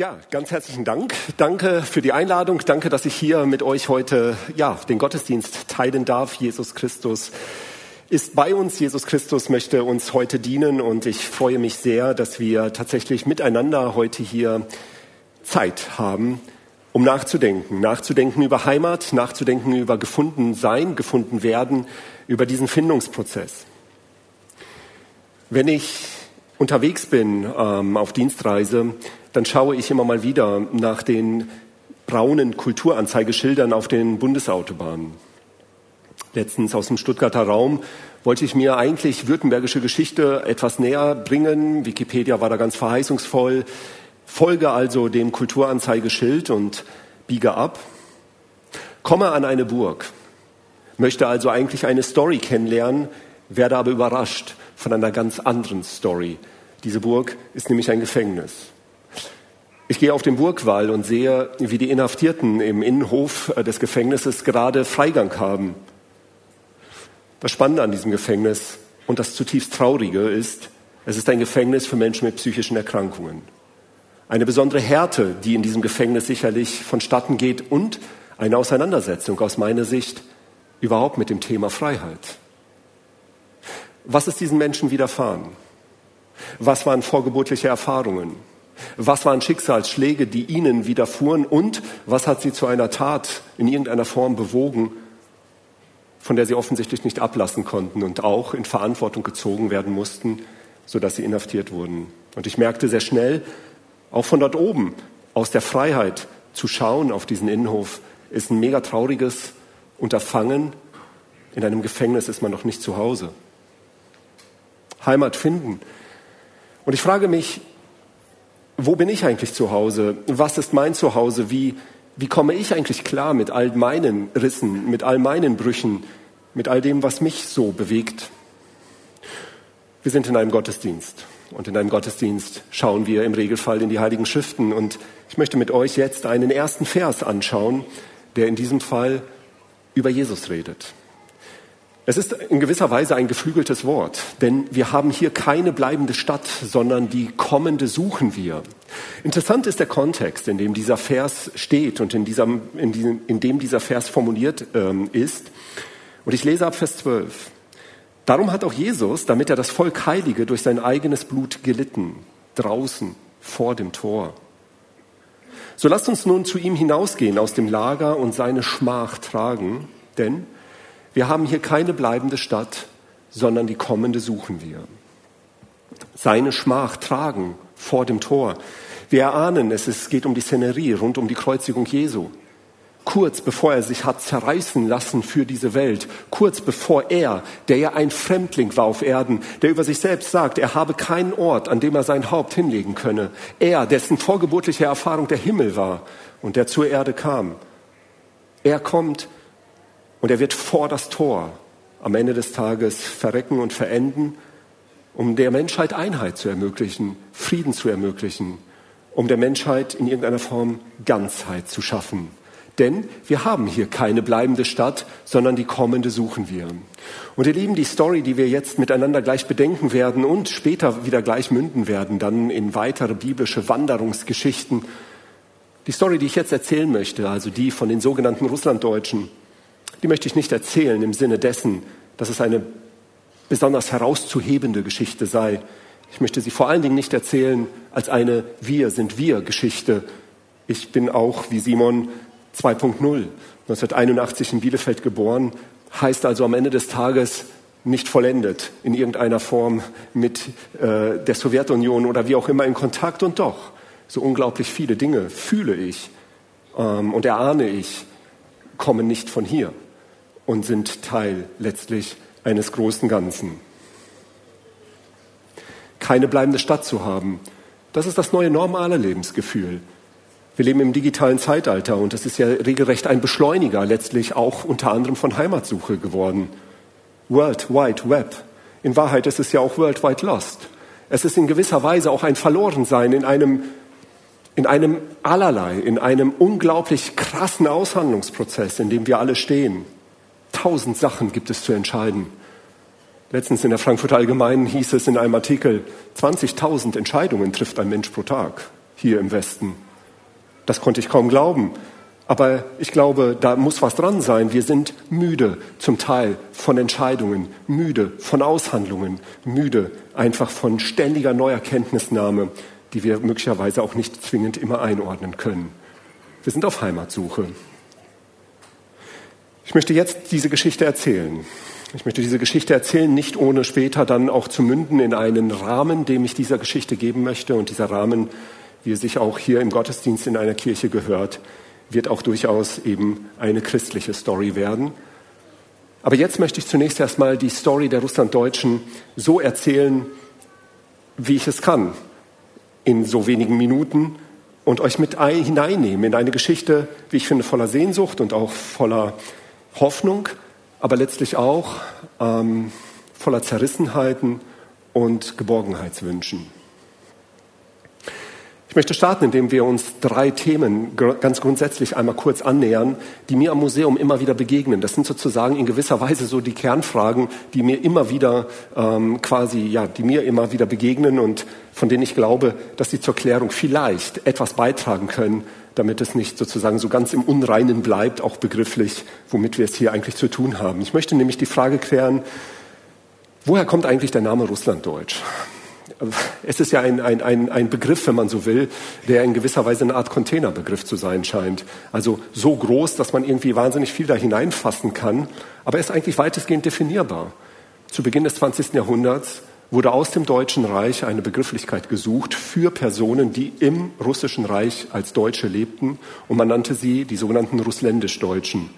Ja, ganz herzlichen Dank. Danke für die Einladung. Danke, dass ich hier mit euch heute ja, den Gottesdienst teilen darf. Jesus Christus ist bei uns. Jesus Christus möchte uns heute dienen und ich freue mich sehr, dass wir tatsächlich miteinander heute hier Zeit haben, um nachzudenken. Nachzudenken über Heimat, nachzudenken über gefunden sein, gefunden werden, über diesen Findungsprozess. Wenn ich unterwegs bin ähm, auf Dienstreise, dann schaue ich immer mal wieder nach den braunen Kulturanzeigeschildern auf den Bundesautobahnen. Letztens aus dem Stuttgarter Raum wollte ich mir eigentlich württembergische Geschichte etwas näher bringen. Wikipedia war da ganz verheißungsvoll. Folge also dem Kulturanzeigeschild und biege ab. Komme an eine Burg, möchte also eigentlich eine Story kennenlernen, werde aber überrascht von einer ganz anderen Story. Diese Burg ist nämlich ein Gefängnis. Ich gehe auf den Burgwall und sehe, wie die Inhaftierten im Innenhof äh, des Gefängnisses gerade Freigang haben. Das Spannende an diesem Gefängnis und das zutiefst Traurige ist, es ist ein Gefängnis für Menschen mit psychischen Erkrankungen. Eine besondere Härte, die in diesem Gefängnis sicherlich vonstatten geht und eine Auseinandersetzung aus meiner Sicht überhaupt mit dem Thema Freiheit. Was ist diesen Menschen widerfahren? Was waren vorgeburtliche Erfahrungen? Was waren Schicksalsschläge, die ihnen widerfuhren und was hat sie zu einer Tat in irgendeiner Form bewogen, von der sie offensichtlich nicht ablassen konnten und auch in Verantwortung gezogen werden mussten, sodass sie inhaftiert wurden. Und ich merkte sehr schnell, auch von dort oben, aus der Freiheit zu schauen auf diesen Innenhof, ist ein mega trauriges Unterfangen. In einem Gefängnis ist man noch nicht zu Hause. Heimat finden. Und ich frage mich, wo bin ich eigentlich zu Hause? Was ist mein Zuhause? Wie, wie komme ich eigentlich klar mit all meinen Rissen, mit all meinen Brüchen, mit all dem, was mich so bewegt? Wir sind in einem Gottesdienst und in einem Gottesdienst schauen wir im Regelfall in die Heiligen Schriften und ich möchte mit euch jetzt einen ersten Vers anschauen, der in diesem Fall über Jesus redet. Es ist in gewisser Weise ein geflügeltes Wort, denn wir haben hier keine bleibende Stadt, sondern die kommende suchen wir. Interessant ist der Kontext, in dem dieser Vers steht und in, diesem, in, diesem, in dem dieser Vers formuliert ähm, ist. Und ich lese ab Vers 12. Darum hat auch Jesus, damit er das Volk heilige, durch sein eigenes Blut gelitten, draußen vor dem Tor. So lasst uns nun zu ihm hinausgehen aus dem Lager und seine Schmach tragen, denn wir haben hier keine bleibende Stadt, sondern die kommende suchen wir. Seine Schmach tragen vor dem Tor. Wir erahnen es, es geht um die Szenerie rund um die Kreuzigung Jesu. Kurz bevor er sich hat zerreißen lassen für diese Welt, kurz bevor er, der ja ein Fremdling war auf Erden, der über sich selbst sagt, er habe keinen Ort, an dem er sein Haupt hinlegen könne, er, dessen vorgeburtliche Erfahrung der Himmel war und der zur Erde kam, er kommt und er wird vor das Tor am Ende des Tages verrecken und verenden, um der Menschheit Einheit zu ermöglichen, Frieden zu ermöglichen, um der Menschheit in irgendeiner Form Ganzheit zu schaffen. Denn wir haben hier keine bleibende Stadt, sondern die kommende suchen wir. Und ihr Lieben, die Story, die wir jetzt miteinander gleich bedenken werden und später wieder gleich münden werden, dann in weitere biblische Wanderungsgeschichten. Die Story, die ich jetzt erzählen möchte, also die von den sogenannten Russlanddeutschen, die möchte ich nicht erzählen im Sinne dessen, dass es eine besonders herauszuhebende Geschichte sei. Ich möchte sie vor allen Dingen nicht erzählen als eine Wir sind wir Geschichte. Ich bin auch wie Simon 2.0, 1981 in Bielefeld geboren, heißt also am Ende des Tages nicht vollendet in irgendeiner Form mit äh, der Sowjetunion oder wie auch immer in Kontakt und doch so unglaublich viele Dinge fühle ich ähm, und erahne ich, kommen nicht von hier und sind Teil letztlich eines großen Ganzen. Keine bleibende Stadt zu haben, das ist das neue normale Lebensgefühl. Wir leben im digitalen Zeitalter und es ist ja regelrecht ein Beschleuniger letztlich auch unter anderem von Heimatsuche geworden. World Wide Web. In Wahrheit ist es ja auch World Wide Lost. Es ist in gewisser Weise auch ein Verlorensein in einem, in einem allerlei, in einem unglaublich krassen Aushandlungsprozess, in dem wir alle stehen. Tausend Sachen gibt es zu entscheiden. Letztens in der Frankfurter Allgemeinen hieß es in einem Artikel, 20.000 Entscheidungen trifft ein Mensch pro Tag hier im Westen. Das konnte ich kaum glauben. Aber ich glaube, da muss was dran sein. Wir sind müde zum Teil von Entscheidungen, müde von Aushandlungen, müde einfach von ständiger Neuerkenntnisnahme, die wir möglicherweise auch nicht zwingend immer einordnen können. Wir sind auf Heimatsuche. Ich möchte jetzt diese Geschichte erzählen. Ich möchte diese Geschichte erzählen, nicht ohne später dann auch zu münden in einen Rahmen, dem ich dieser Geschichte geben möchte. Und dieser Rahmen, wie er sich auch hier im Gottesdienst in einer Kirche gehört, wird auch durchaus eben eine christliche Story werden. Aber jetzt möchte ich zunächst erstmal die Story der Russlanddeutschen so erzählen, wie ich es kann, in so wenigen Minuten und euch mit hineinnehmen in eine Geschichte, wie ich finde, voller Sehnsucht und auch voller Hoffnung, aber letztlich auch ähm, voller Zerrissenheiten und Geborgenheitswünschen. Ich möchte starten, indem wir uns drei Themen ganz grundsätzlich einmal kurz annähern, die mir am Museum immer wieder begegnen. Das sind sozusagen in gewisser Weise so die Kernfragen, die mir immer wieder ähm, quasi, ja, die mir immer wieder begegnen und von denen ich glaube, dass sie zur Klärung vielleicht etwas beitragen können, damit es nicht sozusagen so ganz im Unreinen bleibt, auch begrifflich, womit wir es hier eigentlich zu tun haben. Ich möchte nämlich die Frage klären, woher kommt eigentlich der Name Russlanddeutsch? es ist ja ein, ein, ein, ein Begriff, wenn man so will, der in gewisser Weise eine Art Containerbegriff zu sein scheint. Also so groß, dass man irgendwie wahnsinnig viel da hineinfassen kann, aber er ist eigentlich weitestgehend definierbar. Zu Beginn des 20. Jahrhunderts wurde aus dem Deutschen Reich eine Begrifflichkeit gesucht für Personen, die im Russischen Reich als Deutsche lebten, und man nannte sie die sogenannten Russländisch-Deutschen.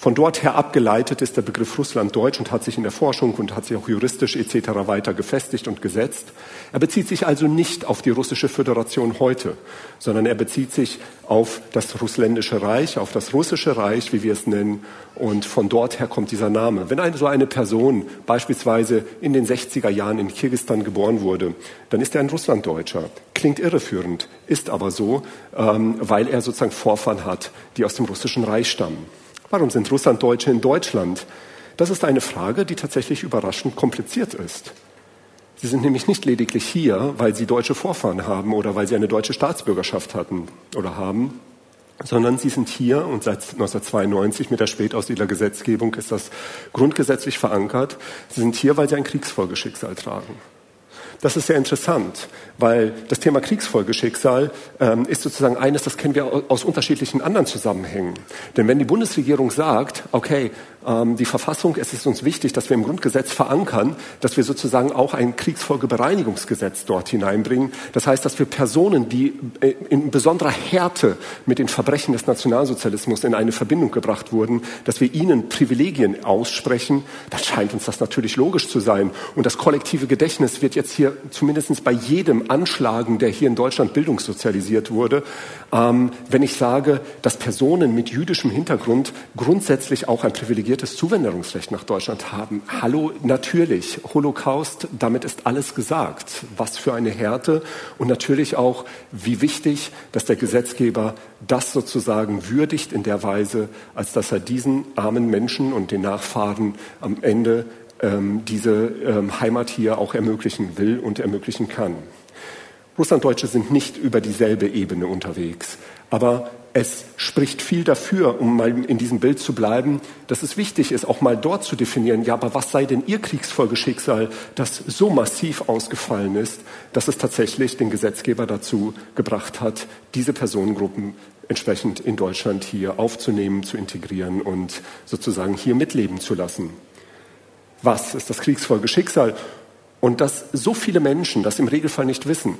Von dort her abgeleitet ist der Begriff Russlanddeutsch und hat sich in der Forschung und hat sich auch juristisch etc. weiter gefestigt und gesetzt. Er bezieht sich also nicht auf die russische Föderation heute, sondern er bezieht sich auf das Russländische Reich, auf das russische Reich, wie wir es nennen. Und von dort her kommt dieser Name. Wenn eine, so eine Person beispielsweise in den 60er Jahren in Kirgistan geboren wurde, dann ist er ein Russlanddeutscher. Klingt irreführend, ist aber so, ähm, weil er sozusagen Vorfahren hat, die aus dem russischen Reich stammen. Warum sind Russlanddeutsche in Deutschland? Das ist eine Frage, die tatsächlich überraschend kompliziert ist. Sie sind nämlich nicht lediglich hier, weil sie deutsche Vorfahren haben oder weil sie eine deutsche Staatsbürgerschaft hatten oder haben, sondern sie sind hier und seit 1992 mit der Spätaussiedlergesetzgebung ist das grundgesetzlich verankert. Sie sind hier, weil sie ein Kriegsfolgeschicksal tragen. Das ist sehr interessant, weil das Thema Kriegsfolgeschicksal ähm, ist sozusagen eines, das kennen wir aus unterschiedlichen anderen Zusammenhängen. Denn wenn die Bundesregierung sagt, okay, die Verfassung, es ist uns wichtig, dass wir im Grundgesetz verankern, dass wir sozusagen auch ein Kriegsfolgebereinigungsgesetz dort hineinbringen. Das heißt, dass wir Personen, die äh, in besonderer Härte mit den Verbrechen des Nationalsozialismus in eine Verbindung gebracht wurden, dass wir ihnen Privilegien aussprechen, dann scheint uns das natürlich logisch zu sein. Und das kollektive Gedächtnis wird jetzt hier zumindest bei jedem anschlagen, der hier in Deutschland bildungssozialisiert wurde, ähm, wenn ich sage, dass Personen mit jüdischem Hintergrund grundsätzlich auch ein privilegiertes Zuwanderungsrecht nach Deutschland haben. Hallo, natürlich, Holocaust, damit ist alles gesagt. Was für eine Härte und natürlich auch, wie wichtig, dass der Gesetzgeber das sozusagen würdigt in der Weise, als dass er diesen armen Menschen und den Nachfahren am Ende ähm, diese ähm, Heimat hier auch ermöglichen will und ermöglichen kann. Russlanddeutsche sind nicht über dieselbe Ebene unterwegs, aber es spricht viel dafür, um mal in diesem Bild zu bleiben, dass es wichtig ist, auch mal dort zu definieren, ja, aber was sei denn Ihr Kriegsfolgeschicksal, das so massiv ausgefallen ist, dass es tatsächlich den Gesetzgeber dazu gebracht hat, diese Personengruppen entsprechend in Deutschland hier aufzunehmen, zu integrieren und sozusagen hier mitleben zu lassen. Was ist das Kriegsfolgeschicksal? Und dass so viele Menschen das im Regelfall nicht wissen,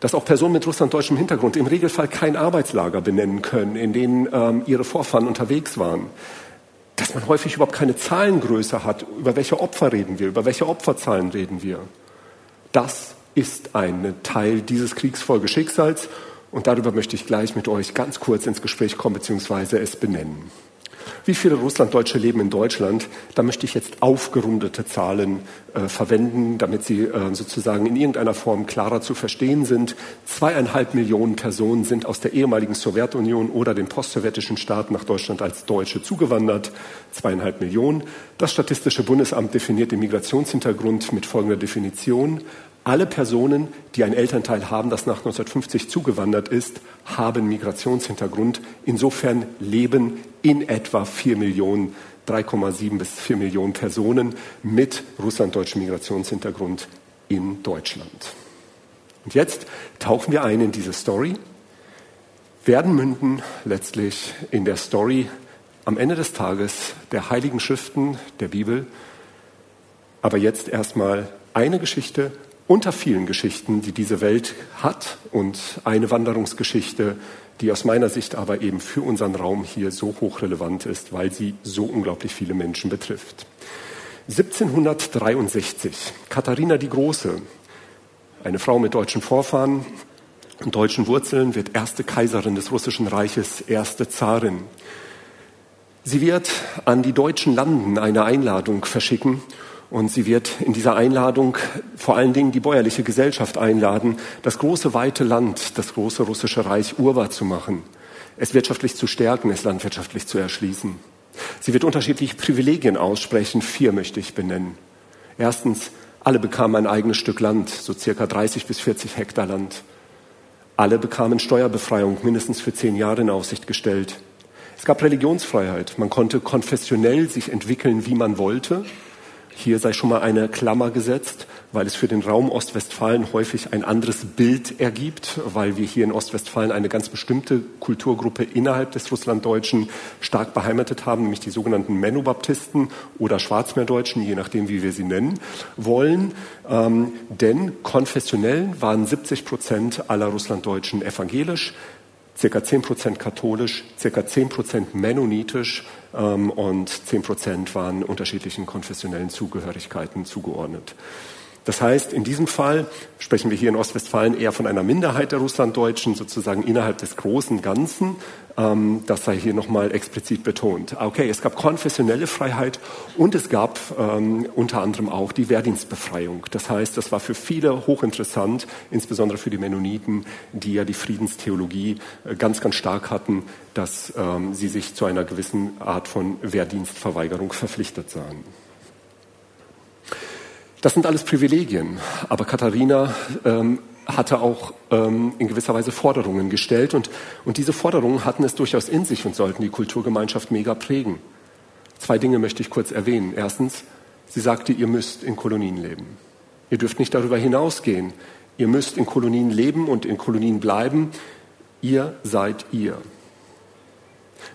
dass auch Personen mit russlanddeutschem Hintergrund im Regelfall kein Arbeitslager benennen können, in denen ähm, ihre Vorfahren unterwegs waren, dass man häufig überhaupt keine Zahlengröße hat, über welche Opfer reden wir, über welche Opferzahlen reden wir. Das ist ein Teil dieses Kriegsfolgeschicksals und darüber möchte ich gleich mit euch ganz kurz ins Gespräch kommen bzw. es benennen. Wie viele Russlanddeutsche leben in Deutschland? Da möchte ich jetzt aufgerundete Zahlen äh, verwenden, damit sie äh, sozusagen in irgendeiner Form klarer zu verstehen sind. Zweieinhalb Millionen Personen sind aus der ehemaligen Sowjetunion oder den postsowjetischen Staaten nach Deutschland als Deutsche zugewandert. Zweieinhalb Millionen. Das Statistische Bundesamt definiert den Migrationshintergrund mit folgender Definition Alle Personen, die ein Elternteil haben, das nach 1950 zugewandert ist, haben Migrationshintergrund. Insofern leben in etwa 4 Millionen, 3,7 bis 4 Millionen Personen mit russlanddeutschem Migrationshintergrund in Deutschland. Und jetzt tauchen wir ein in diese Story, werden münden letztlich in der Story am Ende des Tages der heiligen Schriften der Bibel. Aber jetzt erstmal eine Geschichte unter vielen Geschichten, die diese Welt hat und eine Wanderungsgeschichte, die aus meiner Sicht aber eben für unseren Raum hier so hochrelevant ist, weil sie so unglaublich viele Menschen betrifft. 1763, Katharina die Große, eine Frau mit deutschen Vorfahren und deutschen Wurzeln, wird erste Kaiserin des Russischen Reiches, erste Zarin. Sie wird an die deutschen Landen eine Einladung verschicken und sie wird in dieser Einladung vor allen Dingen die bäuerliche Gesellschaft einladen, das große weite Land, das große russische Reich urbar zu machen, es wirtschaftlich zu stärken, es landwirtschaftlich zu erschließen. Sie wird unterschiedliche Privilegien aussprechen. Vier möchte ich benennen. Erstens, alle bekamen ein eigenes Stück Land, so circa 30 bis 40 Hektar Land. Alle bekamen Steuerbefreiung mindestens für zehn Jahre in Aussicht gestellt. Es gab Religionsfreiheit. Man konnte konfessionell sich entwickeln, wie man wollte. Hier sei schon mal eine Klammer gesetzt, weil es für den Raum Ostwestfalen häufig ein anderes Bild ergibt, weil wir hier in Ostwestfalen eine ganz bestimmte Kulturgruppe innerhalb des Russlanddeutschen stark beheimatet haben, nämlich die sogenannten Menobaptisten oder Schwarzmeerdeutschen, je nachdem, wie wir sie nennen wollen. Ähm, denn konfessionell waren 70 Prozent aller Russlanddeutschen evangelisch, circa 10 Prozent katholisch, circa 10 Prozent mennonitisch und 10 Prozent waren unterschiedlichen konfessionellen Zugehörigkeiten zugeordnet. Das heißt, in diesem Fall sprechen wir hier in Ostwestfalen eher von einer Minderheit der Russlanddeutschen, sozusagen innerhalb des großen Ganzen. Ähm, das sei hier nochmal explizit betont. Okay, es gab konfessionelle Freiheit und es gab ähm, unter anderem auch die Wehrdienstbefreiung. Das heißt, das war für viele hochinteressant, insbesondere für die Mennoniten, die ja die Friedenstheologie äh, ganz, ganz stark hatten, dass ähm, sie sich zu einer gewissen Art von Wehrdienstverweigerung verpflichtet sahen. Das sind alles Privilegien. Aber Katharina ähm, hatte auch ähm, in gewisser Weise Forderungen gestellt und, und diese Forderungen hatten es durchaus in sich und sollten die Kulturgemeinschaft mega prägen. Zwei Dinge möchte ich kurz erwähnen. Erstens, sie sagte, ihr müsst in Kolonien leben. Ihr dürft nicht darüber hinausgehen. Ihr müsst in Kolonien leben und in Kolonien bleiben. Ihr seid ihr.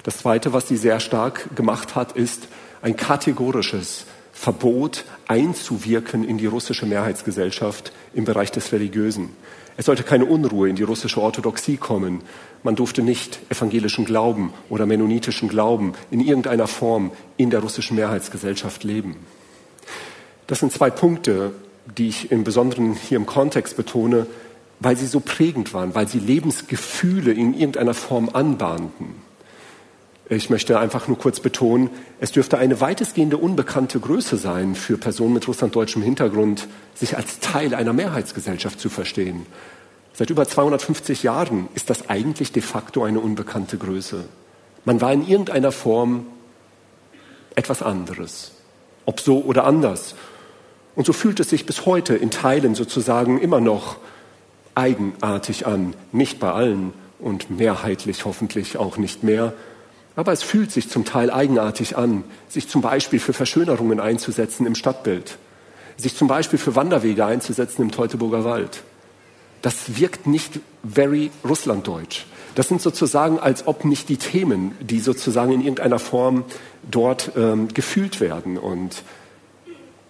Das Zweite, was sie sehr stark gemacht hat, ist ein kategorisches Verbot einzuwirken in die russische Mehrheitsgesellschaft im Bereich des Religiösen. Es sollte keine Unruhe in die russische Orthodoxie kommen. Man durfte nicht evangelischen Glauben oder mennonitischen Glauben in irgendeiner Form in der russischen Mehrheitsgesellschaft leben. Das sind zwei Punkte, die ich im Besonderen hier im Kontext betone, weil sie so prägend waren, weil sie Lebensgefühle in irgendeiner Form anbahnten. Ich möchte einfach nur kurz betonen, es dürfte eine weitestgehende unbekannte Größe sein für Personen mit russlanddeutschem Hintergrund, sich als Teil einer Mehrheitsgesellschaft zu verstehen. Seit über 250 Jahren ist das eigentlich de facto eine unbekannte Größe. Man war in irgendeiner Form etwas anderes, ob so oder anders. Und so fühlt es sich bis heute in Teilen sozusagen immer noch eigenartig an, nicht bei allen und mehrheitlich hoffentlich auch nicht mehr, aber es fühlt sich zum Teil eigenartig an, sich zum Beispiel für Verschönerungen einzusetzen im Stadtbild, sich zum Beispiel für Wanderwege einzusetzen im Teutoburger Wald. Das wirkt nicht very russlanddeutsch. Das sind sozusagen, als ob nicht die Themen, die sozusagen in irgendeiner Form dort ähm, gefühlt werden. Und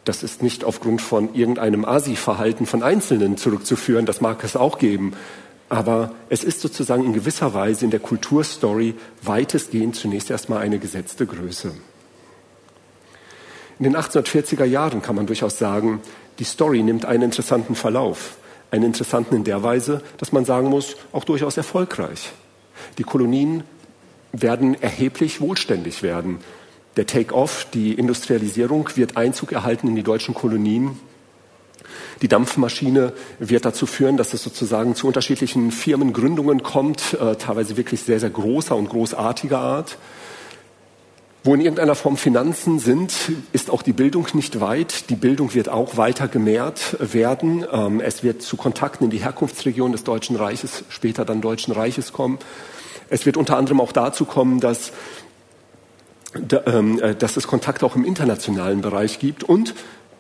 das ist nicht aufgrund von irgendeinem Asi-Verhalten von Einzelnen zurückzuführen, das mag es auch geben, aber es ist sozusagen in gewisser Weise in der Kulturstory weitestgehend zunächst erstmal eine gesetzte Größe. In den 1840er Jahren kann man durchaus sagen, die Story nimmt einen interessanten Verlauf. Einen interessanten in der Weise, dass man sagen muss, auch durchaus erfolgreich. Die Kolonien werden erheblich wohlständig werden. Der Take-off, die Industrialisierung wird Einzug erhalten in die deutschen Kolonien. Die Dampfmaschine wird dazu führen, dass es sozusagen zu unterschiedlichen Firmengründungen kommt, äh, teilweise wirklich sehr, sehr großer und großartiger Art. Wo in irgendeiner Form Finanzen sind, ist auch die Bildung nicht weit. Die Bildung wird auch weiter gemehrt werden. Ähm, es wird zu Kontakten in die Herkunftsregion des Deutschen Reiches, später dann Deutschen Reiches kommen. Es wird unter anderem auch dazu kommen, dass, ähm, äh, dass es Kontakte auch im internationalen Bereich gibt und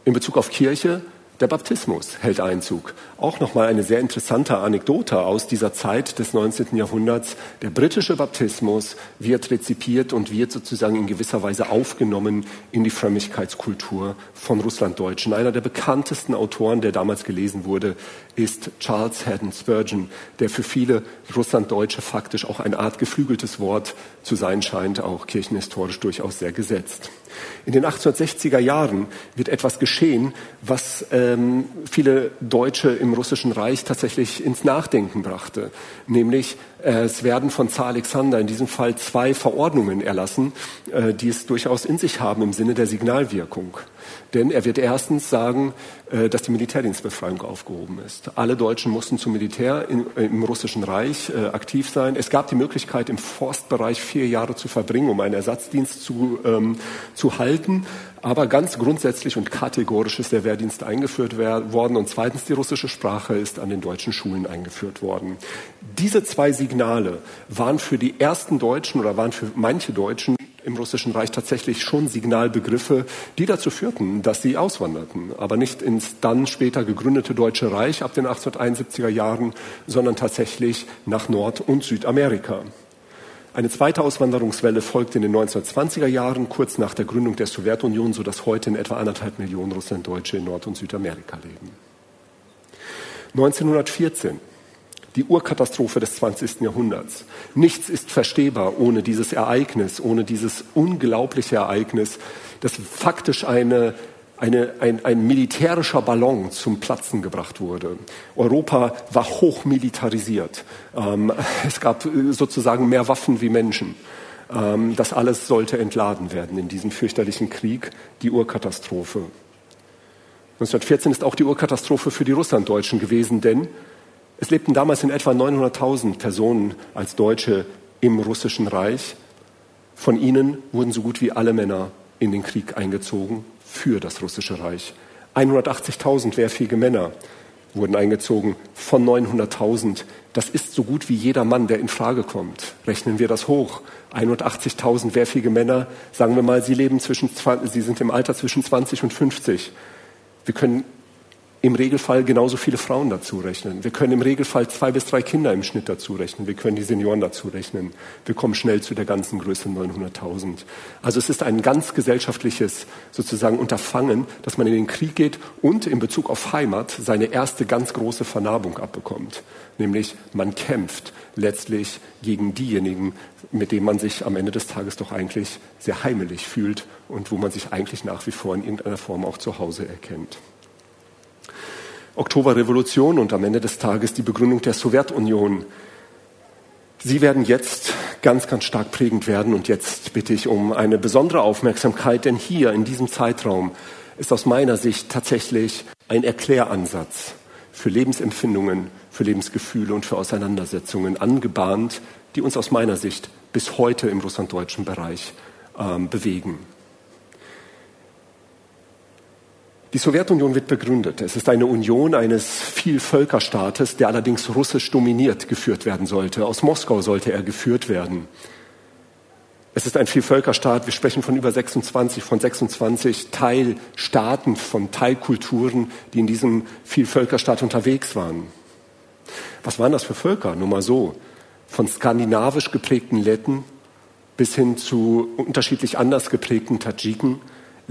in Bezug auf Kirche der Baptismus hält Einzug. Auch nochmal eine sehr interessante Anekdote aus dieser Zeit des 19. Jahrhunderts. Der britische Baptismus wird rezipiert und wird sozusagen in gewisser Weise aufgenommen in die Frömmigkeitskultur von Russlanddeutschen. Einer der bekanntesten Autoren, der damals gelesen wurde, ist Charles Haddon Spurgeon, der für viele Russlanddeutsche faktisch auch eine Art geflügeltes Wort zu sein scheint, auch kirchenhistorisch durchaus sehr gesetzt. In den 1860er Jahren wird etwas geschehen, was ähm, viele Deutsche im Russischen Reich tatsächlich ins Nachdenken brachte. Nämlich, es werden von Zar Alexander in diesem Fall zwei Verordnungen erlassen, äh, die es durchaus in sich haben im Sinne der Signalwirkung. Denn er wird erstens sagen, äh, dass die Militärdienstbefreiung aufgehoben ist. Alle Deutschen mussten zum Militär im Russischen Reich äh, aktiv sein. Es gab die Möglichkeit, im Forstbereich vier Jahre zu verbringen, um einen Ersatzdienst zu, ähm, zu halten. Aber ganz grundsätzlich und kategorisch ist der Wehrdienst eingeführt worden. Und zweitens, die russische Sprache ist an den deutschen Schulen eingeführt worden. Diese zwei Signale waren für die ersten Deutschen oder waren für manche Deutschen im Russischen Reich tatsächlich schon Signalbegriffe, die dazu führten, dass sie auswanderten. Aber nicht ins dann später gegründete Deutsche Reich ab den 1871er Jahren, sondern tatsächlich nach Nord- und Südamerika. Eine zweite Auswanderungswelle folgte in den 1920er Jahren, kurz nach der Gründung der Sowjetunion, sodass heute in etwa anderthalb Millionen Russlanddeutsche in Nord- und Südamerika leben. 1914 die Urkatastrophe des 20. Jahrhunderts. Nichts ist verstehbar ohne dieses Ereignis, ohne dieses unglaubliche Ereignis, das faktisch eine, eine, ein, ein militärischer Ballon zum Platzen gebracht wurde. Europa war hochmilitarisiert. Ähm, es gab sozusagen mehr Waffen wie Menschen. Ähm, das alles sollte entladen werden in diesem fürchterlichen Krieg, die Urkatastrophe. 1914 ist auch die Urkatastrophe für die Russlanddeutschen gewesen, denn es lebten damals in etwa 900.000 Personen als Deutsche im Russischen Reich. Von ihnen wurden so gut wie alle Männer in den Krieg eingezogen für das Russische Reich. 180.000 wehrfähige Männer wurden eingezogen von 900.000. Das ist so gut wie jeder Mann, der in Frage kommt. Rechnen wir das hoch. 180.000 wehrfähige Männer, sagen wir mal, sie leben zwischen, sie sind im Alter zwischen 20 und 50. Wir können im Regelfall genauso viele Frauen dazu rechnen. Wir können im Regelfall zwei bis drei Kinder im Schnitt dazu rechnen. Wir können die Senioren dazu rechnen. Wir kommen schnell zu der ganzen Größe 900.000. Also es ist ein ganz gesellschaftliches sozusagen Unterfangen, dass man in den Krieg geht und in Bezug auf Heimat seine erste ganz große Vernarbung abbekommt. Nämlich man kämpft letztlich gegen diejenigen, mit denen man sich am Ende des Tages doch eigentlich sehr heimelig fühlt und wo man sich eigentlich nach wie vor in irgendeiner Form auch zu Hause erkennt. Oktoberrevolution und am Ende des Tages die Begründung der Sowjetunion. Sie werden jetzt ganz, ganz stark prägend werden und jetzt bitte ich um eine besondere Aufmerksamkeit, denn hier in diesem Zeitraum ist aus meiner Sicht tatsächlich ein Erkläransatz für Lebensempfindungen, für Lebensgefühle und für Auseinandersetzungen angebahnt, die uns aus meiner Sicht bis heute im russlanddeutschen Bereich ähm, bewegen. Die Sowjetunion wird begründet. Es ist eine Union eines Vielvölkerstaates, der allerdings russisch dominiert geführt werden sollte. Aus Moskau sollte er geführt werden. Es ist ein Vielvölkerstaat. Wir sprechen von über 26, von 26 Teilstaaten, von Teilkulturen, die in diesem Vielvölkerstaat unterwegs waren. Was waren das für Völker? Nur mal so. Von skandinavisch geprägten Letten bis hin zu unterschiedlich anders geprägten Tadschiken,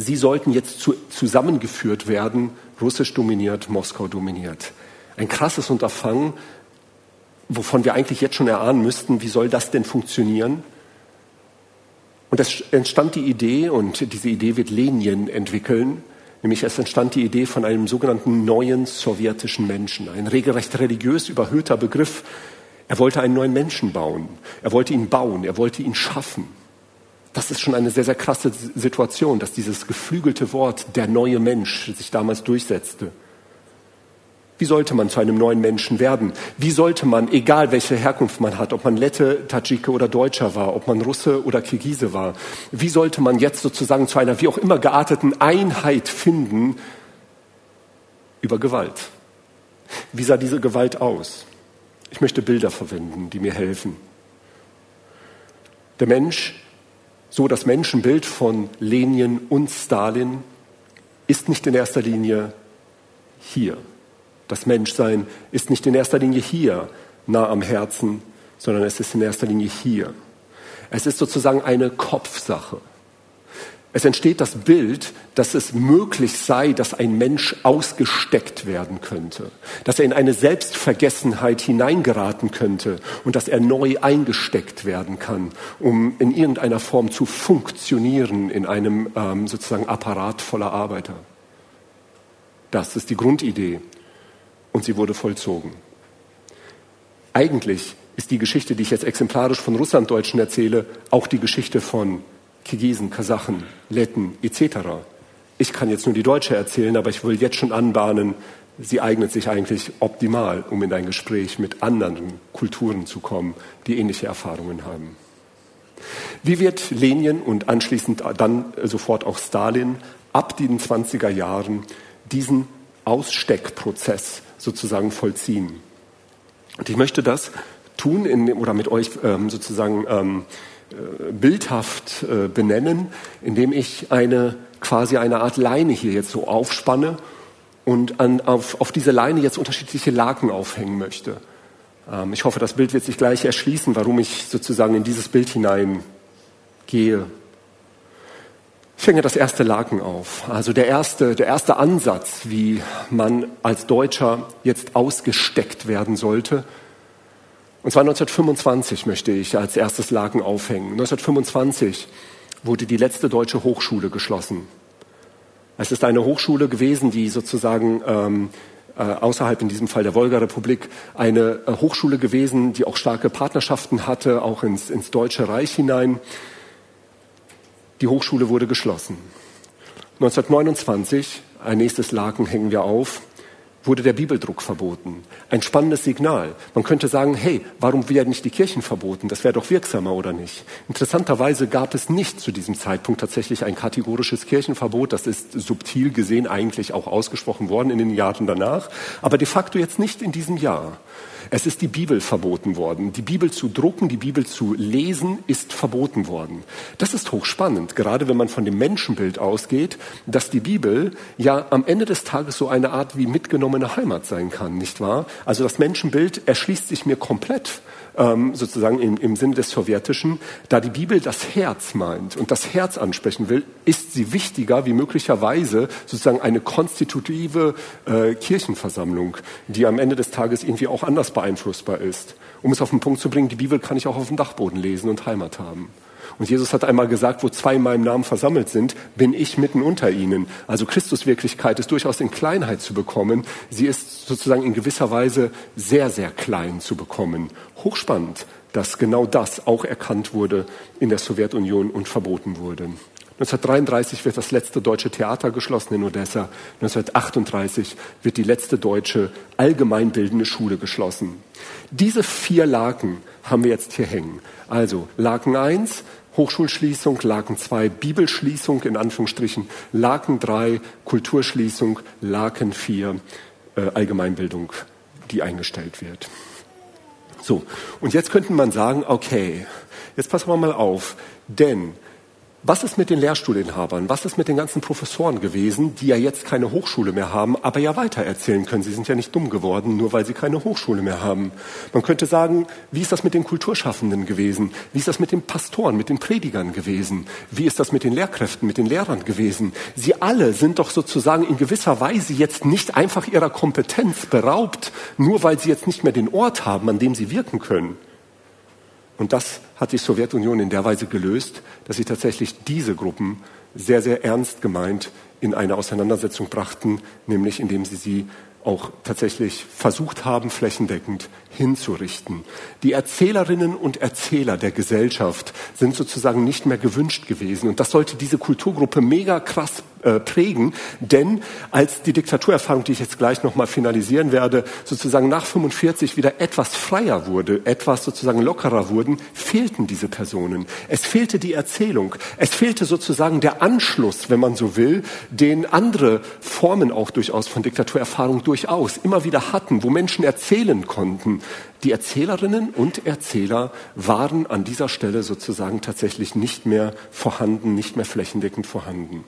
sie sollten jetzt zu, zusammengeführt werden, russisch dominiert, Moskau dominiert. Ein krasses Unterfangen, wovon wir eigentlich jetzt schon erahnen müssten, wie soll das denn funktionieren? Und es entstand die Idee, und diese Idee wird Lenin entwickeln, nämlich es entstand die Idee von einem sogenannten neuen sowjetischen Menschen, ein regelrecht religiös überhöhter Begriff. Er wollte einen neuen Menschen bauen, er wollte ihn bauen, er wollte ihn schaffen. Das ist schon eine sehr, sehr krasse Situation, dass dieses geflügelte Wort, der neue Mensch, sich damals durchsetzte. Wie sollte man zu einem neuen Menschen werden? Wie sollte man, egal welche Herkunft man hat, ob man Lette, Tadschike oder Deutscher war, ob man Russe oder Kirgise war, wie sollte man jetzt sozusagen zu einer wie auch immer gearteten Einheit finden über Gewalt? Wie sah diese Gewalt aus? Ich möchte Bilder verwenden, die mir helfen. Der Mensch, so das Menschenbild von Lenin und Stalin, ist nicht in erster Linie hier. Das Menschsein ist nicht in erster Linie hier, nah am Herzen, sondern es ist in erster Linie hier. Es ist sozusagen eine Kopfsache. Es entsteht das Bild, dass es möglich sei, dass ein Mensch ausgesteckt werden könnte, dass er in eine Selbstvergessenheit hineingeraten könnte und dass er neu eingesteckt werden kann, um in irgendeiner Form zu funktionieren in einem ähm, sozusagen Apparat voller Arbeiter. Das ist die Grundidee und sie wurde vollzogen. Eigentlich ist die Geschichte, die ich jetzt exemplarisch von Russlanddeutschen erzähle, auch die Geschichte von Kirgisen, Kasachen, Letten etc. Ich kann jetzt nur die Deutsche erzählen, aber ich will jetzt schon anbahnen, sie eignet sich eigentlich optimal, um in ein Gespräch mit anderen Kulturen zu kommen, die ähnliche Erfahrungen haben. Wie wird Lenin und anschließend dann sofort auch Stalin ab den 20er Jahren diesen Aussteckprozess sozusagen vollziehen? Und ich möchte das tun in, oder mit euch ähm, sozusagen ähm, äh, bildhaft äh, benennen, indem ich eine quasi eine Art Leine hier jetzt so aufspanne und an, auf, auf diese Leine jetzt unterschiedliche Laken aufhängen möchte. Ähm, ich hoffe, das Bild wird sich gleich erschließen, warum ich sozusagen in dieses Bild hinein gehe. Ich hänge das erste Laken auf. Also der erste, der erste Ansatz, wie man als Deutscher jetzt ausgesteckt werden sollte, und zwar 1925 möchte ich als erstes Laken aufhängen. 1925 wurde die letzte deutsche Hochschule geschlossen. Es ist eine Hochschule gewesen, die sozusagen ähm, äh, außerhalb in diesem Fall der Wolga-Republik eine äh, Hochschule gewesen, die auch starke Partnerschaften hatte, auch ins, ins Deutsche Reich hinein. Die Hochschule wurde geschlossen. 1929, ein nächstes Laken hängen wir auf, wurde der Bibeldruck verboten. Ein spannendes Signal. Man könnte sagen, hey, warum werden nicht die Kirchen verboten? Das wäre doch wirksamer, oder nicht? Interessanterweise gab es nicht zu diesem Zeitpunkt tatsächlich ein kategorisches Kirchenverbot. Das ist subtil gesehen eigentlich auch ausgesprochen worden in den Jahren danach, aber de facto jetzt nicht in diesem Jahr. Es ist die Bibel verboten worden. Die Bibel zu drucken, die Bibel zu lesen, ist verboten worden. Das ist hochspannend, gerade wenn man von dem Menschenbild ausgeht, dass die Bibel ja am Ende des Tages so eine Art wie mitgenommene Heimat sein kann, nicht wahr? Also das Menschenbild erschließt sich mir komplett ähm, sozusagen im, im Sinne des Sowjetischen, da die Bibel das Herz meint und das Herz ansprechen will, ist sie wichtiger wie möglicherweise sozusagen eine konstitutive äh, Kirchenversammlung, die am Ende des Tages irgendwie auch beeinflussbar ist. Um es auf den Punkt zu bringen, die Bibel kann ich auch auf dem Dachboden lesen und Heimat haben. Und Jesus hat einmal gesagt, wo zwei in meinem Namen versammelt sind, bin ich mitten unter ihnen. Also Christuswirklichkeit ist durchaus in Kleinheit zu bekommen. Sie ist sozusagen in gewisser Weise sehr, sehr klein zu bekommen. Hochspannend, dass genau das auch erkannt wurde in der Sowjetunion und verboten wurde. 1933 wird das letzte deutsche Theater geschlossen in Odessa. 1938 wird die letzte deutsche allgemeinbildende Schule geschlossen. Diese vier Laken haben wir jetzt hier hängen. Also Laken 1, Hochschulschließung, Laken 2 Bibelschließung in Anführungsstrichen, Laken 3 Kulturschließung, Laken 4 äh, Allgemeinbildung, die eingestellt wird. So, und jetzt könnte man sagen, okay, jetzt passen wir mal auf, denn was ist mit den Lehrstuhlinhabern? Was ist mit den ganzen Professoren gewesen, die ja jetzt keine Hochschule mehr haben, aber ja weiter erzählen können? Sie sind ja nicht dumm geworden, nur weil sie keine Hochschule mehr haben. Man könnte sagen, wie ist das mit den Kulturschaffenden gewesen? Wie ist das mit den Pastoren, mit den Predigern gewesen? Wie ist das mit den Lehrkräften, mit den Lehrern gewesen? Sie alle sind doch sozusagen in gewisser Weise jetzt nicht einfach ihrer Kompetenz beraubt, nur weil sie jetzt nicht mehr den Ort haben, an dem sie wirken können. Und das hat die Sowjetunion in der Weise gelöst, dass sie tatsächlich diese Gruppen sehr, sehr ernst gemeint in eine Auseinandersetzung brachten, nämlich indem sie sie auch tatsächlich versucht haben, flächendeckend hinzurichten. Die Erzählerinnen und Erzähler der Gesellschaft sind sozusagen nicht mehr gewünscht gewesen. Und das sollte diese Kulturgruppe mega krass äh, prägen. Denn als die Diktaturerfahrung, die ich jetzt gleich nochmal finalisieren werde, sozusagen nach 45 wieder etwas freier wurde, etwas sozusagen lockerer wurden, fehlten diese Personen. Es fehlte die Erzählung. Es fehlte sozusagen der Anschluss, wenn man so will, den andere Formen auch durchaus von Diktaturerfahrung durchaus immer wieder hatten, wo Menschen erzählen konnten. Die Erzählerinnen und Erzähler waren an dieser Stelle sozusagen tatsächlich nicht mehr vorhanden, nicht mehr flächendeckend vorhanden.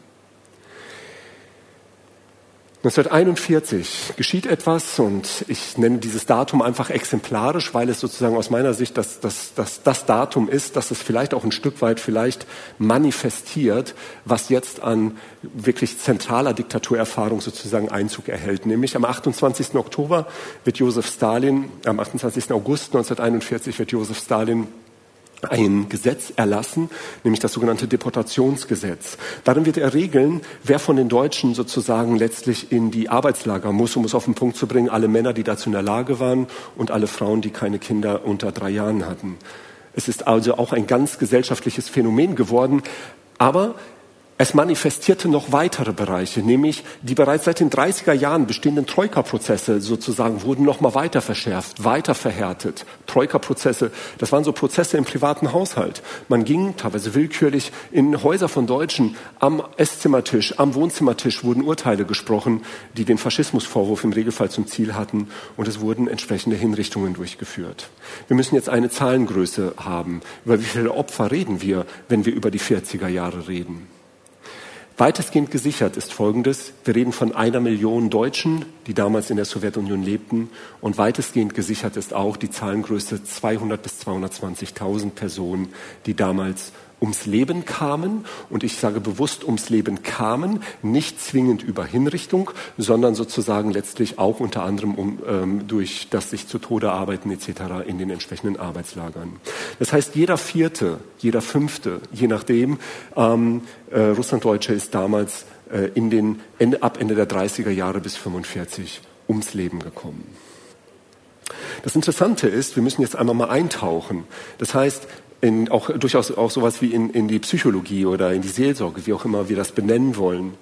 1941 geschieht etwas und ich nenne dieses Datum einfach exemplarisch, weil es sozusagen aus meiner Sicht das, das, das, das Datum ist, dass es vielleicht auch ein Stück weit vielleicht manifestiert, was jetzt an wirklich zentraler Diktaturerfahrung sozusagen Einzug erhält. Nämlich am 28. Oktober wird Josef Stalin, am 28. August 1941 wird Josef Stalin ein Gesetz erlassen, nämlich das sogenannte Deportationsgesetz. Darin wird er regeln, wer von den Deutschen sozusagen letztlich in die Arbeitslager muss, um es auf den Punkt zu bringen, alle Männer, die dazu in der Lage waren und alle Frauen, die keine Kinder unter drei Jahren hatten. Es ist also auch ein ganz gesellschaftliches Phänomen geworden, aber es manifestierte noch weitere Bereiche, nämlich die bereits seit den 30er Jahren bestehenden Troika-Prozesse sozusagen wurden noch mal weiter verschärft, weiter verhärtet. Troika-Prozesse, das waren so Prozesse im privaten Haushalt. Man ging teilweise willkürlich in Häuser von Deutschen. Am Esszimmertisch, am Wohnzimmertisch wurden Urteile gesprochen, die den Faschismusvorwurf im Regelfall zum Ziel hatten und es wurden entsprechende Hinrichtungen durchgeführt. Wir müssen jetzt eine Zahlengröße haben. Über wie viele Opfer reden wir, wenn wir über die 40er Jahre reden? Weitestgehend gesichert ist Folgendes. Wir reden von einer Million Deutschen, die damals in der Sowjetunion lebten. Und weitestgehend gesichert ist auch die Zahlengröße 200 bis 220.000 Personen, die damals ums Leben kamen. Und ich sage bewusst ums Leben kamen, nicht zwingend über Hinrichtung, sondern sozusagen letztlich auch unter anderem um, ähm, durch das sich zu Tode arbeiten etc. in den entsprechenden Arbeitslagern. Das heißt, jeder Vierte, jeder Fünfte, je nachdem, ähm, äh, Russlanddeutsche ist damals äh, in den Ende, ab Ende der 30er Jahre bis 45 ums Leben gekommen. Das Interessante ist, wir müssen jetzt einmal mal eintauchen. Das heißt, in, auch durchaus auch sowas wie in, in die Psychologie oder in die Seelsorge, wie auch immer wir das benennen wollen.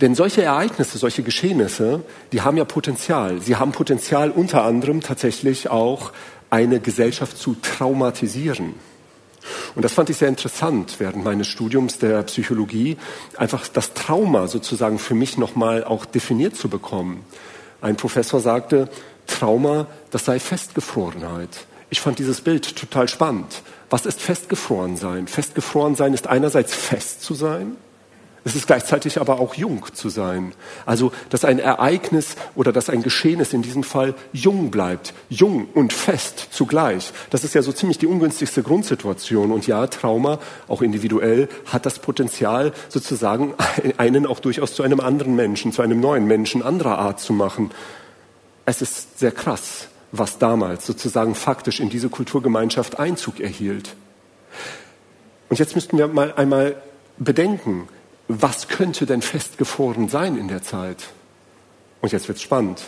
Denn solche Ereignisse, solche Geschehnisse, die haben ja Potenzial. Sie haben Potenzial unter anderem tatsächlich auch eine Gesellschaft zu traumatisieren. Und das fand ich sehr interessant während meines Studiums der Psychologie, einfach das Trauma sozusagen für mich nochmal auch definiert zu bekommen. Ein Professor sagte, Trauma, das sei Festgefrorenheit. Ich fand dieses Bild total spannend. Was ist festgefroren sein? Festgefroren sein ist einerseits fest zu sein, es ist gleichzeitig aber auch jung zu sein. Also, dass ein Ereignis oder dass ein Geschehnis in diesem Fall jung bleibt. Jung und fest zugleich. Das ist ja so ziemlich die ungünstigste Grundsituation. Und ja, Trauma, auch individuell, hat das Potenzial, sozusagen einen auch durchaus zu einem anderen Menschen, zu einem neuen Menschen anderer Art zu machen. Es ist sehr krass was damals sozusagen faktisch in diese Kulturgemeinschaft Einzug erhielt. Und jetzt müssten wir mal einmal bedenken, was könnte denn festgefroren sein in der Zeit? Und jetzt wird es spannend.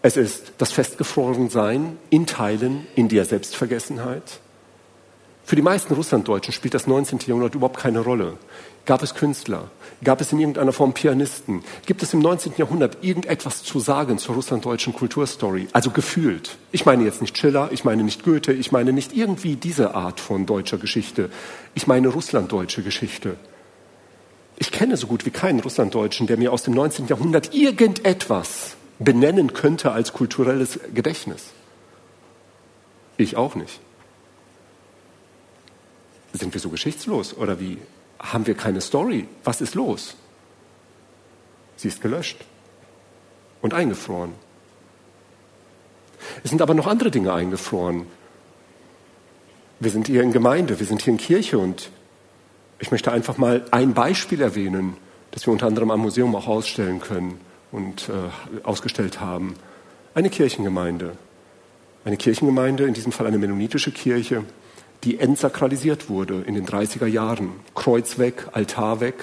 Es ist das Festgefrorensein in Teilen in der Selbstvergessenheit. Für die meisten Russlanddeutschen spielt das 19. Jahrhundert überhaupt keine Rolle. Gab es Künstler? Gab es in irgendeiner Form Pianisten? Gibt es im 19. Jahrhundert irgendetwas zu sagen zur russlanddeutschen Kulturstory? Also gefühlt. Ich meine jetzt nicht Schiller, ich meine nicht Goethe, ich meine nicht irgendwie diese Art von deutscher Geschichte. Ich meine russlanddeutsche Geschichte. Ich kenne so gut wie keinen Russlanddeutschen, der mir aus dem 19. Jahrhundert irgendetwas benennen könnte als kulturelles Gedächtnis. Ich auch nicht. Sind wir so geschichtslos oder wie? Haben wir keine Story. Was ist los? Sie ist gelöscht und eingefroren. Es sind aber noch andere Dinge eingefroren. Wir sind hier in Gemeinde, wir sind hier in Kirche und ich möchte einfach mal ein Beispiel erwähnen, das wir unter anderem am Museum auch ausstellen können und äh, ausgestellt haben. Eine Kirchengemeinde. Eine Kirchengemeinde, in diesem Fall eine mennonitische Kirche, die entsakralisiert wurde in den 30er Jahren. Kreuz weg, Altar weg,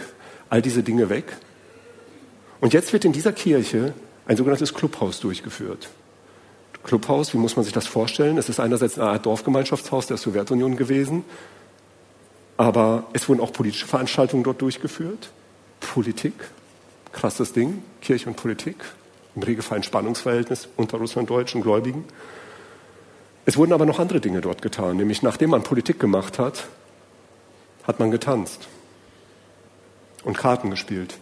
all diese Dinge weg. Und jetzt wird in dieser Kirche ein sogenanntes Clubhaus durchgeführt. Clubhaus, wie muss man sich das vorstellen? Es ist einerseits eine Art Dorfgemeinschaftshaus der Sowjetunion gewesen, aber es wurden auch politische Veranstaltungen dort durchgeführt. Politik, krasses Ding, Kirche und Politik, im Regelfall ein Spannungsverhältnis unter russlanddeutschen Gläubigen. Es wurden aber noch andere Dinge dort getan, nämlich nachdem man Politik gemacht hat, hat man getanzt und Karten gespielt.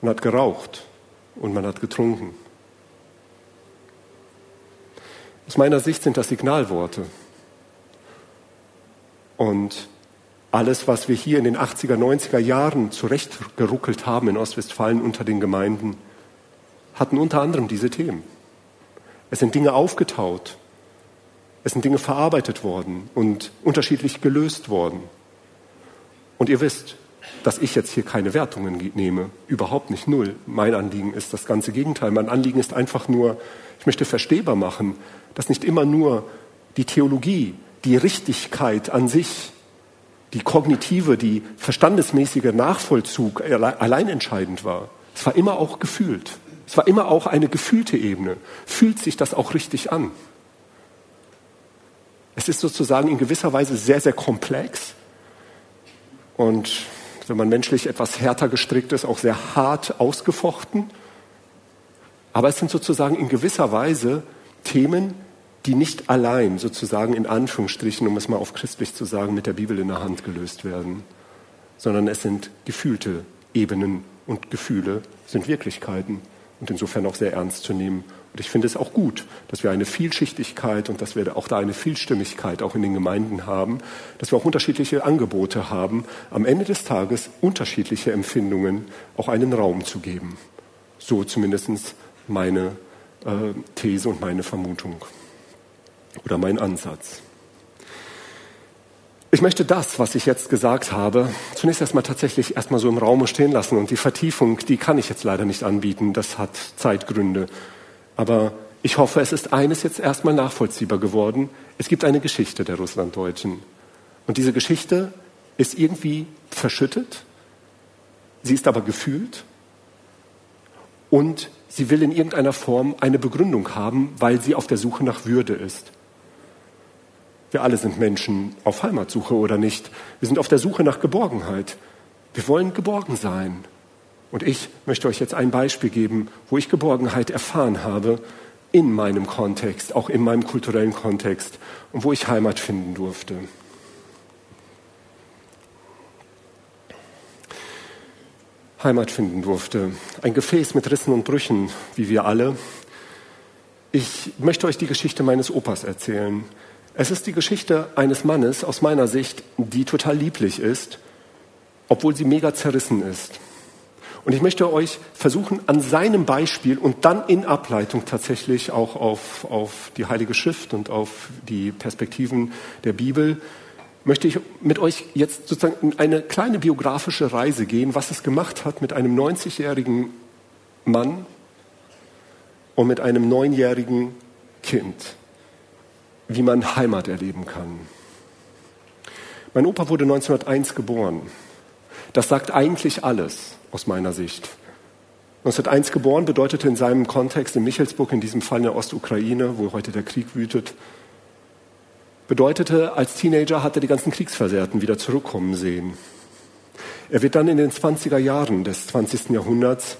Man hat geraucht und man hat getrunken. Aus meiner Sicht sind das Signalworte. Und alles, was wir hier in den 80er, 90er Jahren zurechtgeruckelt haben in Ostwestfalen unter den Gemeinden, hatten unter anderem diese Themen. Es sind Dinge aufgetaut, es sind Dinge verarbeitet worden und unterschiedlich gelöst worden. Und ihr wisst, dass ich jetzt hier keine Wertungen nehme, überhaupt nicht null. Mein Anliegen ist das ganze Gegenteil. Mein Anliegen ist einfach nur, ich möchte verstehbar machen, dass nicht immer nur die Theologie, die Richtigkeit an sich, die kognitive, die verstandesmäßige Nachvollzug allein entscheidend war. Es war immer auch gefühlt. Es war immer auch eine gefühlte Ebene. Fühlt sich das auch richtig an? Es ist sozusagen in gewisser Weise sehr, sehr komplex und wenn man menschlich etwas härter gestrickt ist, auch sehr hart ausgefochten. Aber es sind sozusagen in gewisser Weise Themen, die nicht allein sozusagen in Anführungsstrichen, um es mal auf christlich zu sagen, mit der Bibel in der Hand gelöst werden, sondern es sind gefühlte Ebenen und Gefühle sind Wirklichkeiten und insofern auch sehr ernst zu nehmen. Und ich finde es auch gut, dass wir eine Vielschichtigkeit und dass wir auch da eine Vielstimmigkeit auch in den Gemeinden haben, dass wir auch unterschiedliche Angebote haben, am Ende des Tages unterschiedliche Empfindungen auch einen Raum zu geben. So zumindest meine äh, These und meine Vermutung oder mein Ansatz. Ich möchte das, was ich jetzt gesagt habe, zunächst erstmal tatsächlich erstmal so im Raum stehen lassen und die Vertiefung, die kann ich jetzt leider nicht anbieten, das hat Zeitgründe. Aber ich hoffe, es ist eines jetzt erstmal nachvollziehbar geworden. Es gibt eine Geschichte der Russlanddeutschen. Und diese Geschichte ist irgendwie verschüttet, sie ist aber gefühlt und sie will in irgendeiner Form eine Begründung haben, weil sie auf der Suche nach Würde ist. Wir alle sind Menschen auf Heimatsuche oder nicht. Wir sind auf der Suche nach Geborgenheit. Wir wollen geborgen sein. Und ich möchte euch jetzt ein Beispiel geben, wo ich Geborgenheit erfahren habe in meinem Kontext, auch in meinem kulturellen Kontext und wo ich Heimat finden durfte. Heimat finden durfte. Ein Gefäß mit Rissen und Brüchen, wie wir alle. Ich möchte euch die Geschichte meines Opas erzählen. Es ist die Geschichte eines Mannes aus meiner Sicht, die total lieblich ist, obwohl sie mega zerrissen ist. Und ich möchte euch versuchen, an seinem Beispiel und dann in Ableitung tatsächlich auch auf, auf die Heilige Schrift und auf die Perspektiven der Bibel, möchte ich mit euch jetzt sozusagen in eine kleine biografische Reise gehen, was es gemacht hat mit einem 90-jährigen Mann und mit einem neunjährigen Kind wie man Heimat erleben kann. Mein Opa wurde 1901 geboren. Das sagt eigentlich alles aus meiner Sicht. 1901 geboren bedeutete in seinem Kontext in Michelsburg, in diesem Fall in der Ostukraine, wo heute der Krieg wütet, bedeutete, als Teenager hat er die ganzen Kriegsversehrten wieder zurückkommen sehen. Er wird dann in den 20er Jahren des 20. Jahrhunderts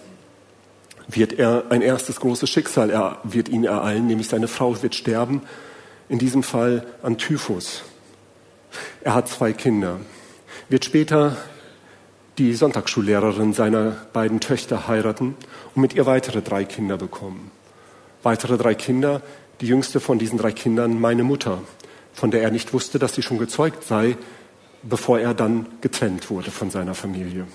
wird er ein erstes großes Schicksal er, wird ihn ereilen, nämlich seine Frau wird sterben in diesem Fall an Typhus. Er hat zwei Kinder, wird später die Sonntagsschullehrerin seiner beiden Töchter heiraten und mit ihr weitere drei Kinder bekommen. Weitere drei Kinder, die jüngste von diesen drei Kindern meine Mutter, von der er nicht wusste, dass sie schon gezeugt sei, bevor er dann getrennt wurde von seiner Familie.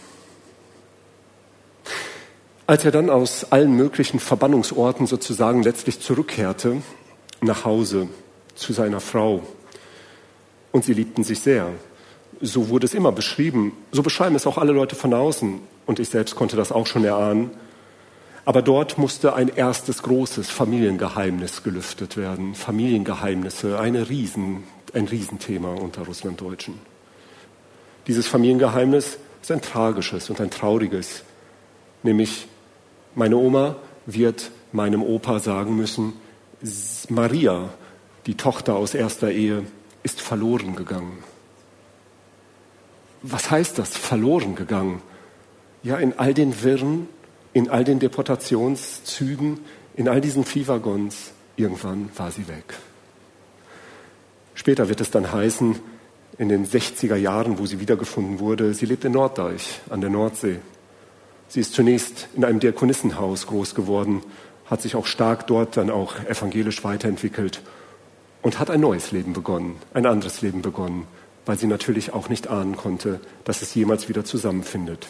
Als er dann aus allen möglichen Verbannungsorten sozusagen letztlich zurückkehrte nach Hause, zu seiner Frau. Und sie liebten sich sehr. So wurde es immer beschrieben. So beschreiben es auch alle Leute von außen. Und ich selbst konnte das auch schon erahnen. Aber dort musste ein erstes großes Familiengeheimnis gelüftet werden. Familiengeheimnisse, eine Riesen, ein Riesenthema unter Russlanddeutschen. Dieses Familiengeheimnis ist ein tragisches und ein trauriges. Nämlich meine Oma wird meinem Opa sagen müssen, Maria die Tochter aus erster Ehe, ist verloren gegangen. Was heißt das, verloren gegangen? ja, in all den Wirren, in all den Deportationszügen, in all diesen Viehwaggons, irgendwann war sie weg. Später wird es dann heißen, in den 60er Jahren, wo sie wiedergefunden wurde, sie lebt in Norddeich an der Nordsee. Sie ist zunächst in einem Diakonissenhaus groß geworden, hat sich auch stark dort dann auch evangelisch weiterentwickelt und hat ein neues Leben begonnen, ein anderes Leben begonnen, weil sie natürlich auch nicht ahnen konnte, dass es jemals wieder zusammenfindet.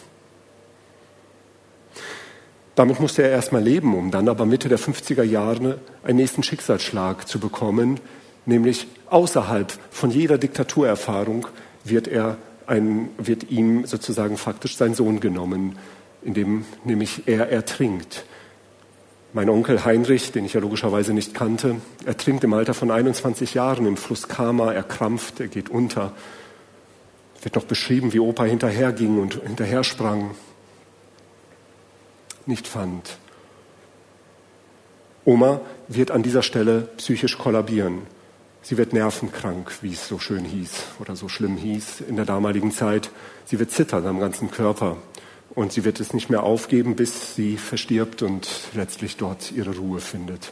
Damit musste er erstmal leben, um dann aber Mitte der 50er Jahre einen nächsten Schicksalsschlag zu bekommen, nämlich außerhalb von jeder Diktaturerfahrung wird, er ein, wird ihm sozusagen faktisch sein Sohn genommen, indem nämlich er ertrinkt. Mein Onkel Heinrich, den ich ja logischerweise nicht kannte, ertrinkt im Alter von 21 Jahren im Fluss Kama, er krampft, er geht unter. Wird noch beschrieben, wie Opa hinterherging und hinterher sprang, nicht fand. Oma wird an dieser Stelle psychisch kollabieren. Sie wird nervenkrank, wie es so schön hieß oder so schlimm hieß in der damaligen Zeit. Sie wird zittern am ganzen Körper und sie wird es nicht mehr aufgeben, bis sie verstirbt und letztlich dort ihre Ruhe findet.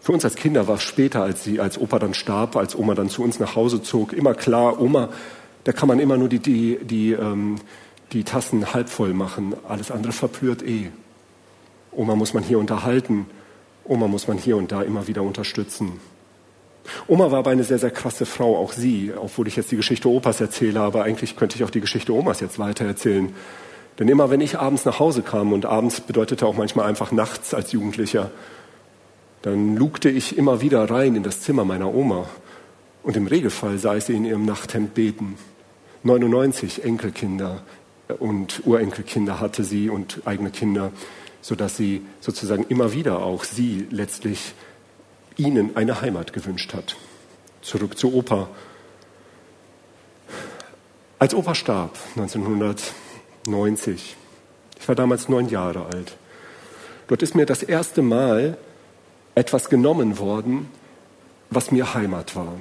Für uns als Kinder war es später, als sie, als Opa dann starb, als Oma dann zu uns nach Hause zog, immer klar, Oma, da kann man immer nur die, die, die, ähm, die Tassen halb voll machen. Alles andere verplürt eh. Oma muss man hier unterhalten. Oma muss man hier und da immer wieder unterstützen. Oma war aber eine sehr, sehr krasse Frau, auch sie, obwohl ich jetzt die Geschichte Opas erzähle, aber eigentlich könnte ich auch die Geschichte Omas jetzt weiter erzählen. Denn immer wenn ich abends nach Hause kam, und abends bedeutete auch manchmal einfach nachts als Jugendlicher, dann lugte ich immer wieder rein in das Zimmer meiner Oma. Und im Regelfall sah ich sie in ihrem Nachthemd beten. 99 Enkelkinder und Urenkelkinder hatte sie und eigene Kinder, sodass sie sozusagen immer wieder auch sie letztlich ihnen eine Heimat gewünscht hat. Zurück zu Opa. Als Opa starb 1990, ich war damals neun Jahre alt, dort ist mir das erste Mal etwas genommen worden, was mir Heimat war.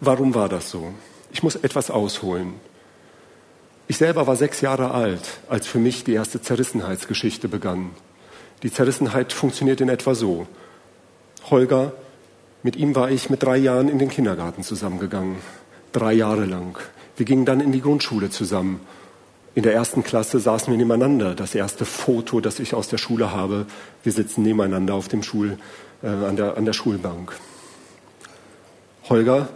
Warum war das so? Ich muss etwas ausholen. Ich selber war sechs Jahre alt, als für mich die erste Zerrissenheitsgeschichte begann. Die Zerrissenheit funktioniert in etwa so. Holger, mit ihm war ich mit drei Jahren in den Kindergarten zusammengegangen. Drei Jahre lang. Wir gingen dann in die Grundschule zusammen. In der ersten Klasse saßen wir nebeneinander. Das erste Foto, das ich aus der Schule habe, wir sitzen nebeneinander auf dem Schul, äh, an, der, an der Schulbank. Holger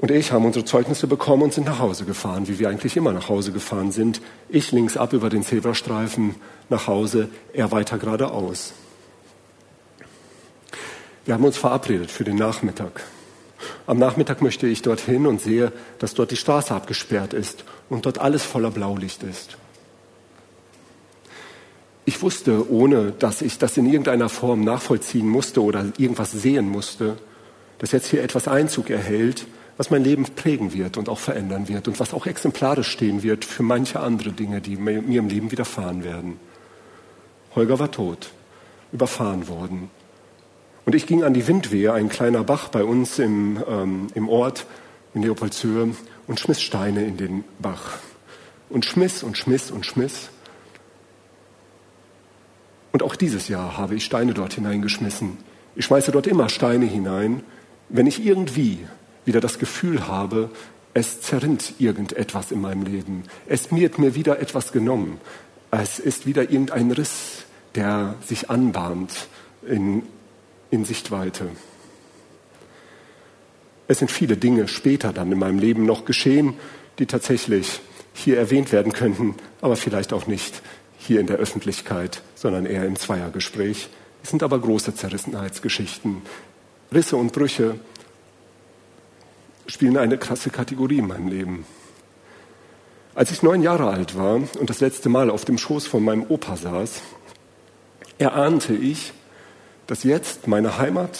und ich haben unsere Zeugnisse bekommen und sind nach Hause gefahren, wie wir eigentlich immer nach Hause gefahren sind. Ich links ab über den Zebrastreifen nach Hause, er weiter geradeaus. Wir haben uns verabredet für den Nachmittag. Am Nachmittag möchte ich dorthin und sehe, dass dort die Straße abgesperrt ist und dort alles voller Blaulicht ist. Ich wusste, ohne dass ich das in irgendeiner Form nachvollziehen musste oder irgendwas sehen musste, dass jetzt hier etwas Einzug erhält, was mein Leben prägen wird und auch verändern wird und was auch exemplarisch stehen wird für manche andere Dinge, die mir im Leben widerfahren werden. Holger war tot, überfahren worden. Und ich ging an die Windwehe, ein kleiner Bach bei uns im, ähm, im Ort in Leopoldshöhe, und schmiss Steine in den Bach. Und schmiss und schmiss und schmiss. Und auch dieses Jahr habe ich Steine dort hineingeschmissen. Ich schmeiße dort immer Steine hinein, wenn ich irgendwie wieder das Gefühl habe, es zerrinnt irgendetwas in meinem Leben. Es wird mir wieder etwas genommen. Es ist wieder irgendein Riss, der sich anbahnt in in Sichtweite. Es sind viele Dinge später dann in meinem Leben noch geschehen, die tatsächlich hier erwähnt werden könnten, aber vielleicht auch nicht hier in der Öffentlichkeit, sondern eher im Zweiergespräch. Es sind aber große Zerrissenheitsgeschichten. Risse und Brüche spielen eine krasse Kategorie in meinem Leben. Als ich neun Jahre alt war und das letzte Mal auf dem Schoß von meinem Opa saß, erahnte ich, dass jetzt meine Heimat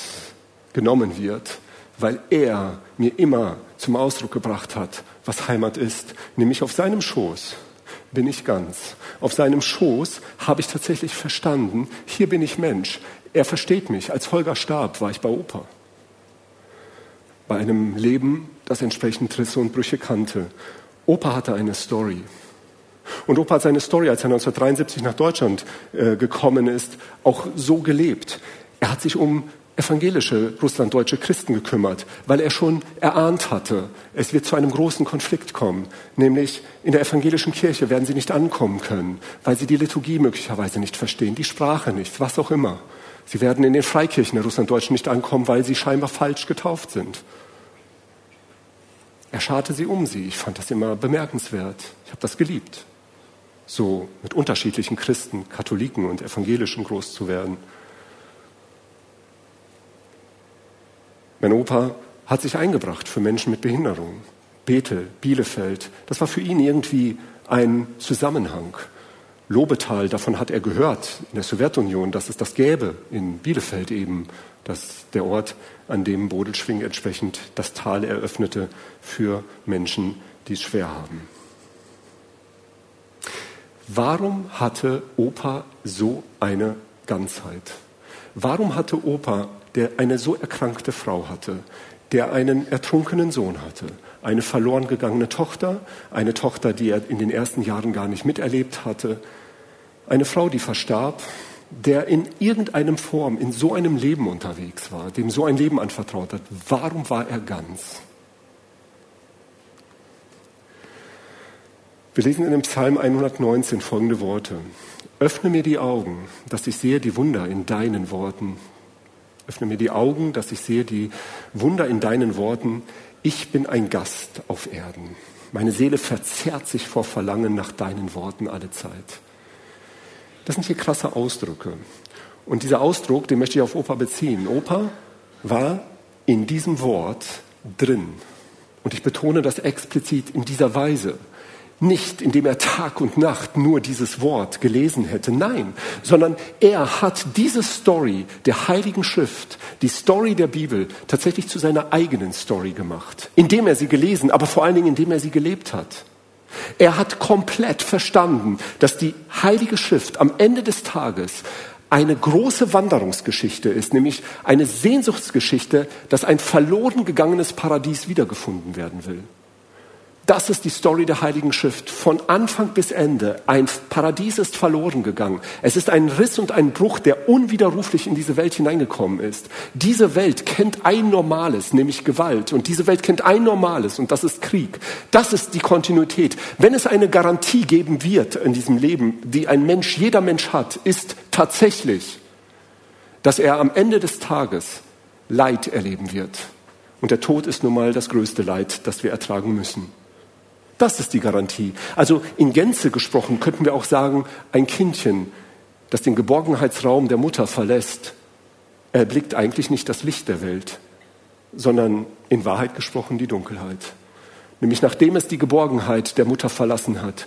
genommen wird, weil er mir immer zum Ausdruck gebracht hat, was Heimat ist, nämlich auf seinem Schoß bin ich ganz. Auf seinem Schoß habe ich tatsächlich verstanden, hier bin ich Mensch. Er versteht mich. Als Holger starb, war ich bei Opa. Bei einem Leben, das entsprechend Risse und Brüche kannte. Opa hatte eine Story. Und Opa hat seine Story, als er 1973 nach Deutschland äh, gekommen ist, auch so gelebt. Er hat sich um evangelische russlanddeutsche Christen gekümmert, weil er schon erahnt hatte, es wird zu einem großen Konflikt kommen, nämlich in der evangelischen Kirche werden sie nicht ankommen können, weil sie die Liturgie möglicherweise nicht verstehen, die Sprache nicht, was auch immer. Sie werden in den Freikirchen der Russlanddeutschen nicht ankommen, weil sie scheinbar falsch getauft sind. Er scharte sie um sie. Ich fand das immer bemerkenswert. Ich habe das geliebt, so mit unterschiedlichen Christen, Katholiken und Evangelischen groß zu werden. Mein Opa hat sich eingebracht für Menschen mit Behinderung. Bethel, Bielefeld, das war für ihn irgendwie ein Zusammenhang. Lobetal, davon hat er gehört in der Sowjetunion, dass es das gäbe, in Bielefeld eben, dass der Ort, an dem Bodelschwing entsprechend das Tal eröffnete für Menschen, die es schwer haben. Warum hatte Opa so eine Ganzheit? Warum hatte Opa der eine so erkrankte Frau hatte, der einen ertrunkenen Sohn hatte, eine verloren gegangene Tochter, eine Tochter, die er in den ersten Jahren gar nicht miterlebt hatte, eine Frau, die verstarb, der in irgendeinem Form in so einem Leben unterwegs war, dem so ein Leben anvertraut hat. Warum war er ganz? Wir lesen in dem Psalm 119 folgende Worte. Öffne mir die Augen, dass ich sehe die Wunder in deinen Worten. Öffne mir die Augen, dass ich sehe die Wunder in deinen Worten. Ich bin ein Gast auf Erden. Meine Seele verzerrt sich vor Verlangen nach deinen Worten alle Zeit. Das sind hier krasse Ausdrücke. Und dieser Ausdruck, den möchte ich auf Opa beziehen. Opa war in diesem Wort drin. Und ich betone das explizit in dieser Weise. Nicht, indem er Tag und Nacht nur dieses Wort gelesen hätte, nein, sondern er hat diese Story der Heiligen Schrift, die Story der Bibel, tatsächlich zu seiner eigenen Story gemacht, indem er sie gelesen, aber vor allen Dingen, indem er sie gelebt hat. Er hat komplett verstanden, dass die Heilige Schrift am Ende des Tages eine große Wanderungsgeschichte ist, nämlich eine Sehnsuchtsgeschichte, dass ein verloren gegangenes Paradies wiedergefunden werden will. Das ist die Story der Heiligen Schrift. Von Anfang bis Ende. Ein Paradies ist verloren gegangen. Es ist ein Riss und ein Bruch, der unwiderruflich in diese Welt hineingekommen ist. Diese Welt kennt ein Normales, nämlich Gewalt. Und diese Welt kennt ein Normales, und das ist Krieg. Das ist die Kontinuität. Wenn es eine Garantie geben wird in diesem Leben, die ein Mensch, jeder Mensch hat, ist tatsächlich, dass er am Ende des Tages Leid erleben wird. Und der Tod ist nun mal das größte Leid, das wir ertragen müssen. Das ist die Garantie. Also in Gänze gesprochen könnten wir auch sagen, ein Kindchen, das den Geborgenheitsraum der Mutter verlässt, erblickt eigentlich nicht das Licht der Welt, sondern in Wahrheit gesprochen die Dunkelheit. Nämlich nachdem es die Geborgenheit der Mutter verlassen hat,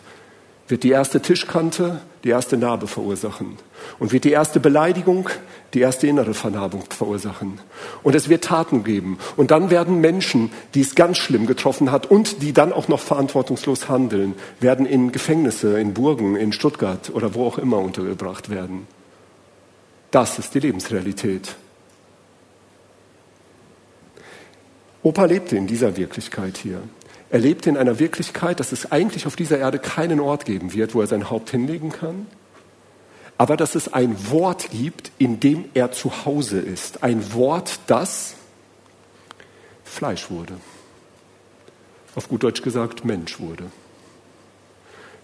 wird die erste Tischkante die erste Narbe verursachen und wird die erste Beleidigung die erste innere Vernarbung verursachen. Und es wird Taten geben. Und dann werden Menschen, die es ganz schlimm getroffen hat und die dann auch noch verantwortungslos handeln, werden in Gefängnisse, in Burgen, in Stuttgart oder wo auch immer untergebracht werden. Das ist die Lebensrealität. Opa lebte in dieser Wirklichkeit hier. Er lebte in einer Wirklichkeit, dass es eigentlich auf dieser Erde keinen Ort geben wird, wo er sein Haupt hinlegen kann, aber dass es ein Wort gibt, in dem er zu Hause ist. Ein Wort, das Fleisch wurde. Auf gut Deutsch gesagt, Mensch wurde.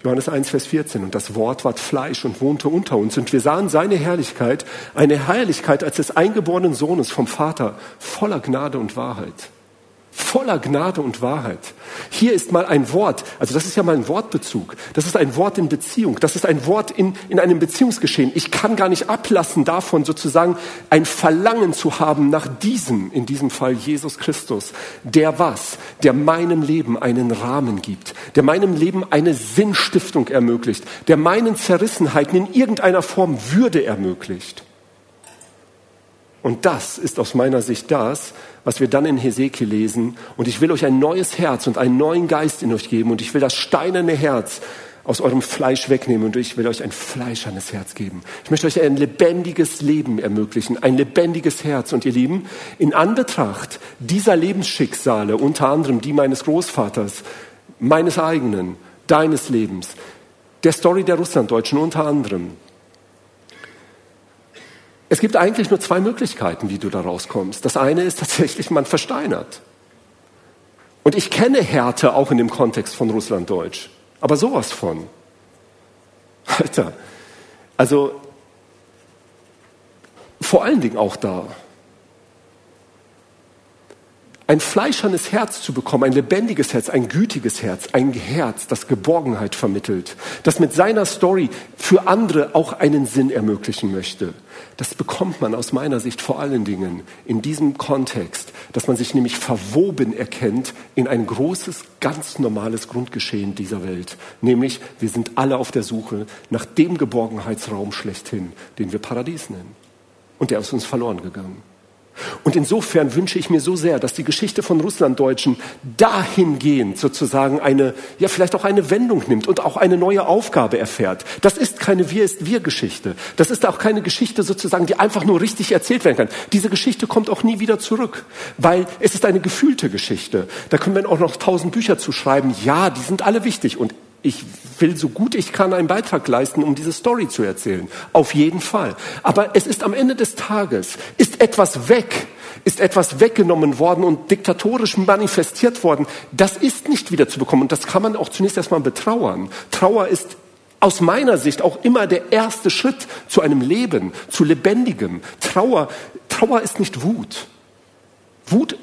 Johannes 1, Vers 14. Und das Wort ward Fleisch und wohnte unter uns. Und wir sahen seine Herrlichkeit, eine Herrlichkeit als des eingeborenen Sohnes vom Vater, voller Gnade und Wahrheit voller Gnade und Wahrheit. Hier ist mal ein Wort, also das ist ja mal ein Wortbezug, das ist ein Wort in Beziehung, das ist ein Wort in, in einem Beziehungsgeschehen. Ich kann gar nicht ablassen davon, sozusagen ein Verlangen zu haben nach diesem, in diesem Fall Jesus Christus, der was, der meinem Leben einen Rahmen gibt, der meinem Leben eine Sinnstiftung ermöglicht, der meinen Zerrissenheiten in irgendeiner Form Würde ermöglicht. Und das ist aus meiner Sicht das, was wir dann in Hesekiel lesen. Und ich will euch ein neues Herz und einen neuen Geist in euch geben. Und ich will das steinerne Herz aus eurem Fleisch wegnehmen und ich will euch ein fleischernes Herz geben. Ich möchte euch ein lebendiges Leben ermöglichen, ein lebendiges Herz. Und ihr Lieben, in Anbetracht dieser Lebensschicksale, unter anderem die meines Großvaters, meines eigenen, deines Lebens, der Story der Russlanddeutschen unter anderem. Es gibt eigentlich nur zwei Möglichkeiten, wie du da rauskommst. Das eine ist tatsächlich, man versteinert. Und ich kenne Härte auch in dem Kontext von Russlanddeutsch. Aber sowas von. Alter. Also, vor allen Dingen auch da ein fleischernes Herz zu bekommen, ein lebendiges Herz, ein gütiges Herz, ein Herz, das Geborgenheit vermittelt, das mit seiner Story für andere auch einen Sinn ermöglichen möchte. Das bekommt man aus meiner Sicht vor allen Dingen in diesem Kontext, dass man sich nämlich verwoben erkennt in ein großes, ganz normales Grundgeschehen dieser Welt. Nämlich, wir sind alle auf der Suche nach dem Geborgenheitsraum schlechthin, den wir Paradies nennen. Und der ist uns verloren gegangen. Und insofern wünsche ich mir so sehr, dass die Geschichte von Russlanddeutschen dahingehend sozusagen eine, ja vielleicht auch eine Wendung nimmt und auch eine neue Aufgabe erfährt. Das ist keine Wir ist wir Geschichte. Das ist auch keine Geschichte sozusagen, die einfach nur richtig erzählt werden kann. Diese Geschichte kommt auch nie wieder zurück, weil es ist eine gefühlte Geschichte. Da können wir auch noch tausend Bücher zu schreiben. Ja, die sind alle wichtig und ich will so gut ich kann einen Beitrag leisten, um diese Story zu erzählen. Auf jeden Fall. Aber es ist am Ende des Tages, ist etwas weg, ist etwas weggenommen worden und diktatorisch manifestiert worden. Das ist nicht wieder zu bekommen. Und das kann man auch zunächst erstmal betrauern. Trauer ist aus meiner Sicht auch immer der erste Schritt zu einem Leben, zu lebendigem. Trauer, Trauer ist nicht Wut. Wut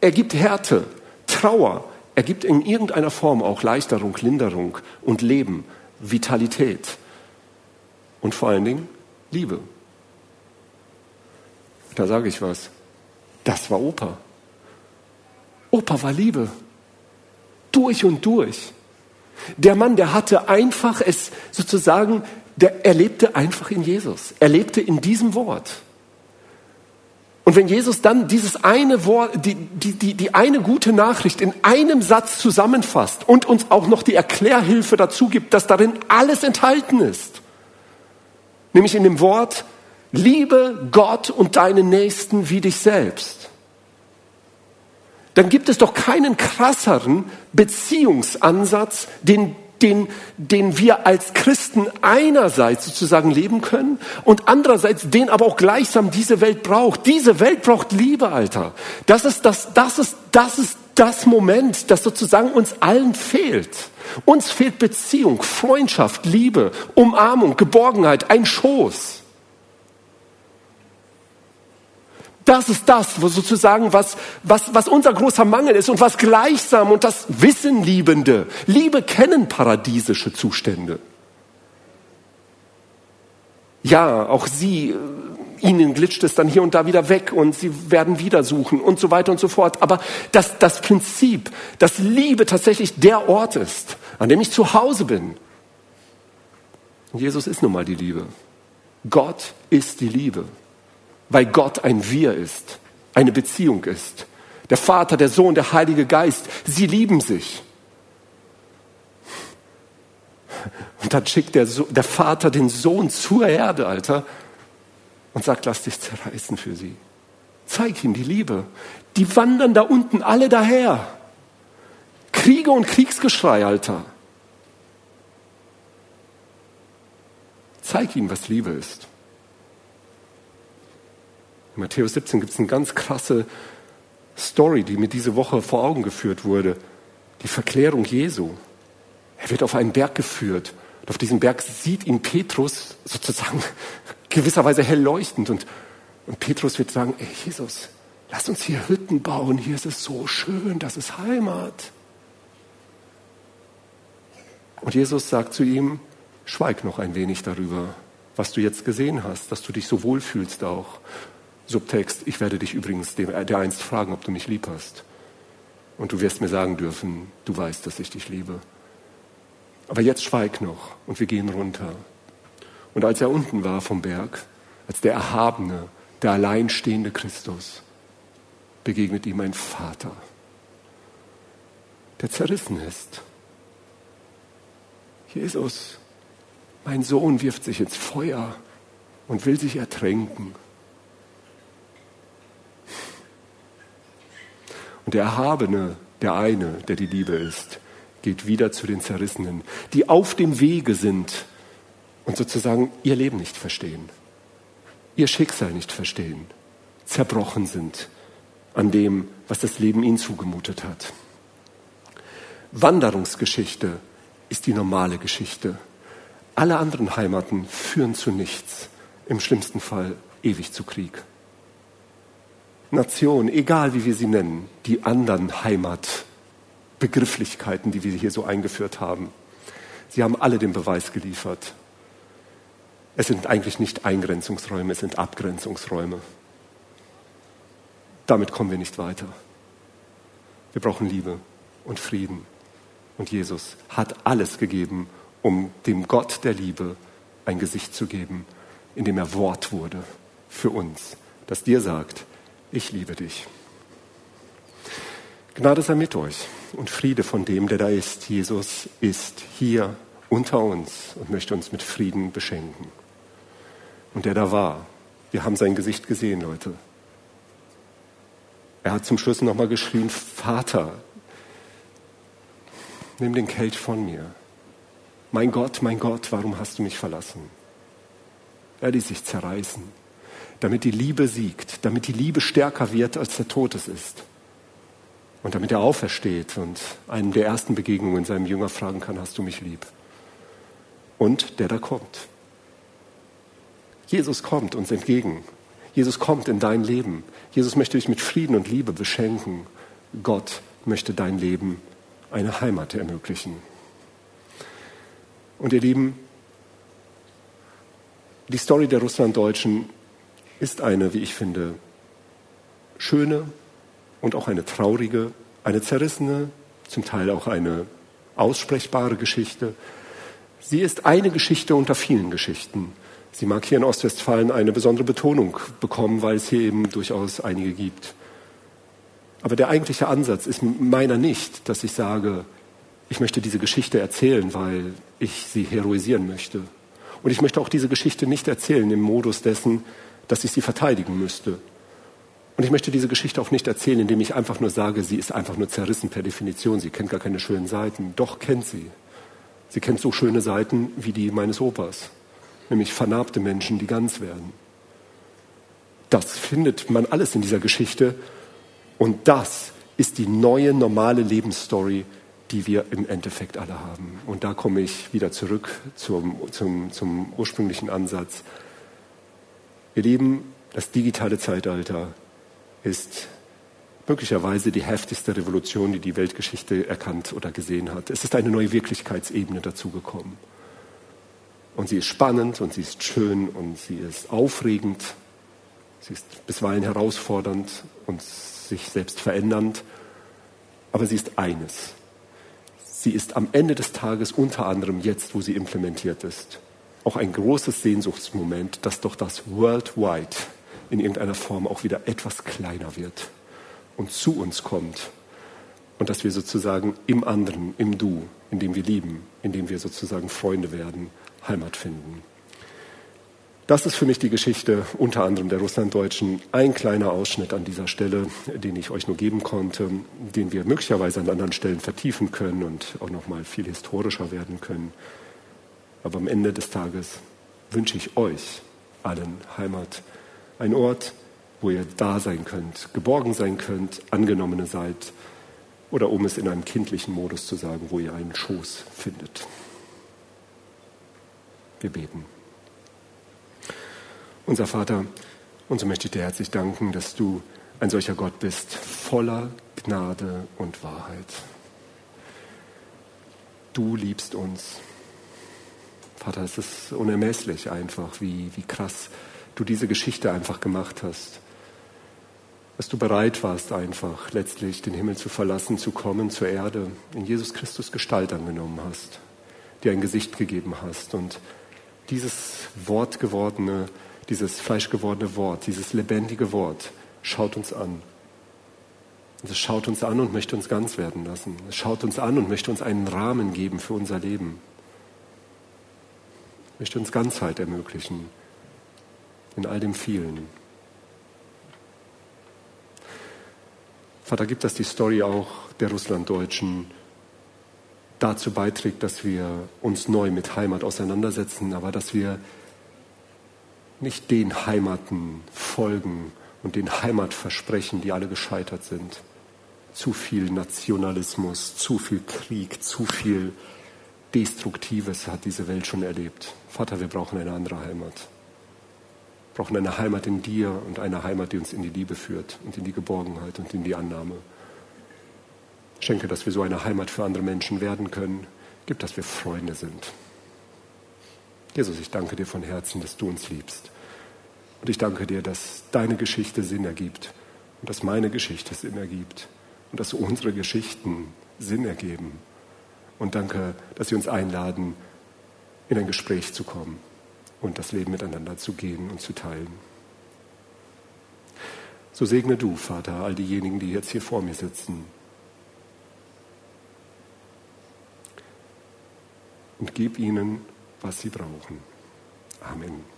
ergibt Härte. Trauer er gibt in irgendeiner Form auch Leichterung, Linderung und Leben, Vitalität und vor allen Dingen Liebe. Da sage ich was. Das war Opa. Opa war Liebe. Durch und durch. Der Mann, der hatte einfach es sozusagen, der, er lebte einfach in Jesus. Er lebte in diesem Wort. Und wenn Jesus dann dieses eine Wort, die, die, die, die eine gute Nachricht in einem Satz zusammenfasst und uns auch noch die Erklärhilfe dazu gibt, dass darin alles enthalten ist, nämlich in dem Wort, liebe Gott und deinen Nächsten wie dich selbst, dann gibt es doch keinen krasseren Beziehungsansatz, den den, den wir als Christen einerseits sozusagen leben können und andererseits den aber auch gleichsam diese Welt braucht. Diese Welt braucht Liebe, Alter. Das ist das, das ist, das ist das Moment, das sozusagen uns allen fehlt. Uns fehlt Beziehung, Freundschaft, Liebe, Umarmung, Geborgenheit, ein Schoß. Das ist das, wo sozusagen was, was, was unser großer Mangel ist und was gleichsam und das Wissenliebende. Liebe kennen paradiesische Zustände. Ja, auch sie, äh, ihnen glitscht es dann hier und da wieder weg und sie werden wieder suchen und so weiter und so fort. Aber das, das Prinzip, dass Liebe tatsächlich der Ort ist, an dem ich zu Hause bin. Jesus ist nun mal die Liebe. Gott ist die Liebe weil Gott ein Wir ist, eine Beziehung ist. Der Vater, der Sohn, der Heilige Geist, sie lieben sich. Und dann schickt der, so der Vater den Sohn zur Erde, Alter, und sagt, lass dich zerreißen für sie. Zeig ihm die Liebe. Die wandern da unten alle daher. Kriege und Kriegsgeschrei, Alter. Zeig ihm, was Liebe ist. In Matthäus 17 gibt es eine ganz krasse Story, die mir diese Woche vor Augen geführt wurde. Die Verklärung Jesu. Er wird auf einen Berg geführt. Und auf diesem Berg sieht ihn Petrus sozusagen gewisserweise hell leuchtend. Und, und Petrus wird sagen, ey Jesus, lass uns hier Hütten bauen. Hier ist es so schön, das ist Heimat. Und Jesus sagt zu ihm, schweig noch ein wenig darüber, was du jetzt gesehen hast, dass du dich so wohlfühlst auch. Subtext, ich werde dich übrigens der einst fragen, ob du mich lieb hast. Und du wirst mir sagen dürfen, du weißt, dass ich dich liebe. Aber jetzt schweig noch und wir gehen runter. Und als er unten war vom Berg, als der erhabene, der alleinstehende Christus, begegnet ihm ein Vater, der zerrissen ist. Jesus, mein Sohn wirft sich ins Feuer und will sich ertränken. Und der Erhabene, der eine, der die Liebe ist, geht wieder zu den Zerrissenen, die auf dem Wege sind und sozusagen ihr Leben nicht verstehen, ihr Schicksal nicht verstehen, zerbrochen sind an dem, was das Leben ihnen zugemutet hat. Wanderungsgeschichte ist die normale Geschichte. Alle anderen Heimaten führen zu nichts, im schlimmsten Fall ewig zu Krieg. Nation, egal wie wir sie nennen, die anderen Heimatbegrifflichkeiten, die wir hier so eingeführt haben, sie haben alle den Beweis geliefert. Es sind eigentlich nicht Eingrenzungsräume, es sind Abgrenzungsräume. Damit kommen wir nicht weiter. Wir brauchen Liebe und Frieden. Und Jesus hat alles gegeben, um dem Gott der Liebe ein Gesicht zu geben, indem er Wort wurde für uns, das dir sagt, ich liebe dich. Gnade sei mit euch und Friede von dem, der da ist. Jesus ist hier unter uns und möchte uns mit Frieden beschenken. Und der da war, wir haben sein Gesicht gesehen, Leute. Er hat zum Schluss nochmal geschrien, Vater, nimm den Kelch von mir. Mein Gott, mein Gott, warum hast du mich verlassen? Er ließ sich zerreißen damit die Liebe siegt, damit die Liebe stärker wird, als der Tod es ist. Und damit er aufersteht und einen der ersten Begegnungen seinem Jünger fragen kann, hast du mich lieb? Und der da kommt. Jesus kommt uns entgegen. Jesus kommt in dein Leben. Jesus möchte dich mit Frieden und Liebe beschenken. Gott möchte dein Leben eine Heimat ermöglichen. Und ihr Lieben, die Story der Russlanddeutschen ist eine, wie ich finde, schöne und auch eine traurige, eine zerrissene, zum Teil auch eine aussprechbare Geschichte. Sie ist eine Geschichte unter vielen Geschichten. Sie mag hier in Ostwestfalen eine besondere Betonung bekommen, weil es hier eben durchaus einige gibt. Aber der eigentliche Ansatz ist meiner nicht, dass ich sage, ich möchte diese Geschichte erzählen, weil ich sie heroisieren möchte. Und ich möchte auch diese Geschichte nicht erzählen im Modus dessen, dass ich sie verteidigen müsste. Und ich möchte diese Geschichte auch nicht erzählen, indem ich einfach nur sage, sie ist einfach nur zerrissen per Definition. Sie kennt gar keine schönen Seiten. Doch kennt sie. Sie kennt so schöne Seiten wie die meines Opas, nämlich vernarbte Menschen, die ganz werden. Das findet man alles in dieser Geschichte. Und das ist die neue, normale Lebensstory, die wir im Endeffekt alle haben. Und da komme ich wieder zurück zum, zum, zum ursprünglichen Ansatz. Ihr Lieben, das digitale Zeitalter ist möglicherweise die heftigste Revolution, die die Weltgeschichte erkannt oder gesehen hat. Es ist eine neue Wirklichkeitsebene dazugekommen. Und sie ist spannend und sie ist schön und sie ist aufregend. Sie ist bisweilen herausfordernd und sich selbst verändernd. Aber sie ist eines. Sie ist am Ende des Tages unter anderem jetzt, wo sie implementiert ist, auch ein großes Sehnsuchtsmoment, dass doch das Worldwide in irgendeiner Form auch wieder etwas kleiner wird und zu uns kommt. Und dass wir sozusagen im anderen, im Du, in dem wir lieben, in dem wir sozusagen Freunde werden, Heimat finden. Das ist für mich die Geschichte unter anderem der Russlanddeutschen. Ein kleiner Ausschnitt an dieser Stelle, den ich euch nur geben konnte, den wir möglicherweise an anderen Stellen vertiefen können und auch noch mal viel historischer werden können. Aber am Ende des Tages wünsche ich euch allen Heimat. Ein Ort, wo ihr da sein könnt, geborgen sein könnt, angenommene seid. Oder um es in einem kindlichen Modus zu sagen, wo ihr einen Schoß findet. Wir beten. Unser Vater, und so möchte ich dir herzlich danken, dass du ein solcher Gott bist, voller Gnade und Wahrheit. Du liebst uns. Vater, es ist unermesslich einfach, wie, wie krass du diese Geschichte einfach gemacht hast. Dass du bereit warst, einfach letztlich den Himmel zu verlassen, zu kommen zur Erde, in Jesus Christus Gestalt angenommen hast, dir ein Gesicht gegeben hast und dieses Wort gewordene, dieses fleischgewordene Wort, dieses lebendige Wort schaut uns an. Und es schaut uns an und möchte uns ganz werden lassen. Es schaut uns an und möchte uns einen Rahmen geben für unser Leben möchte uns Ganzheit ermöglichen in all dem vielen. Vater, gibt das die Story auch der Russlanddeutschen, dazu beiträgt, dass wir uns neu mit Heimat auseinandersetzen, aber dass wir nicht den Heimaten folgen und den Heimatversprechen, die alle gescheitert sind. Zu viel Nationalismus, zu viel Krieg, zu viel Destruktives hat diese Welt schon erlebt. Vater, wir brauchen eine andere Heimat. Wir brauchen eine Heimat in dir und eine Heimat, die uns in die Liebe führt und in die Geborgenheit und in die Annahme. Schenke, dass wir so eine Heimat für andere Menschen werden können. Gib, dass wir Freunde sind. Jesus, ich danke dir von Herzen, dass du uns liebst. Und ich danke dir, dass deine Geschichte Sinn ergibt und dass meine Geschichte Sinn ergibt und dass unsere Geschichten Sinn ergeben. Und danke, dass sie uns einladen, in ein Gespräch zu kommen und das Leben miteinander zu gehen und zu teilen. So segne du, Vater, all diejenigen, die jetzt hier vor mir sitzen. Und gib ihnen, was sie brauchen. Amen.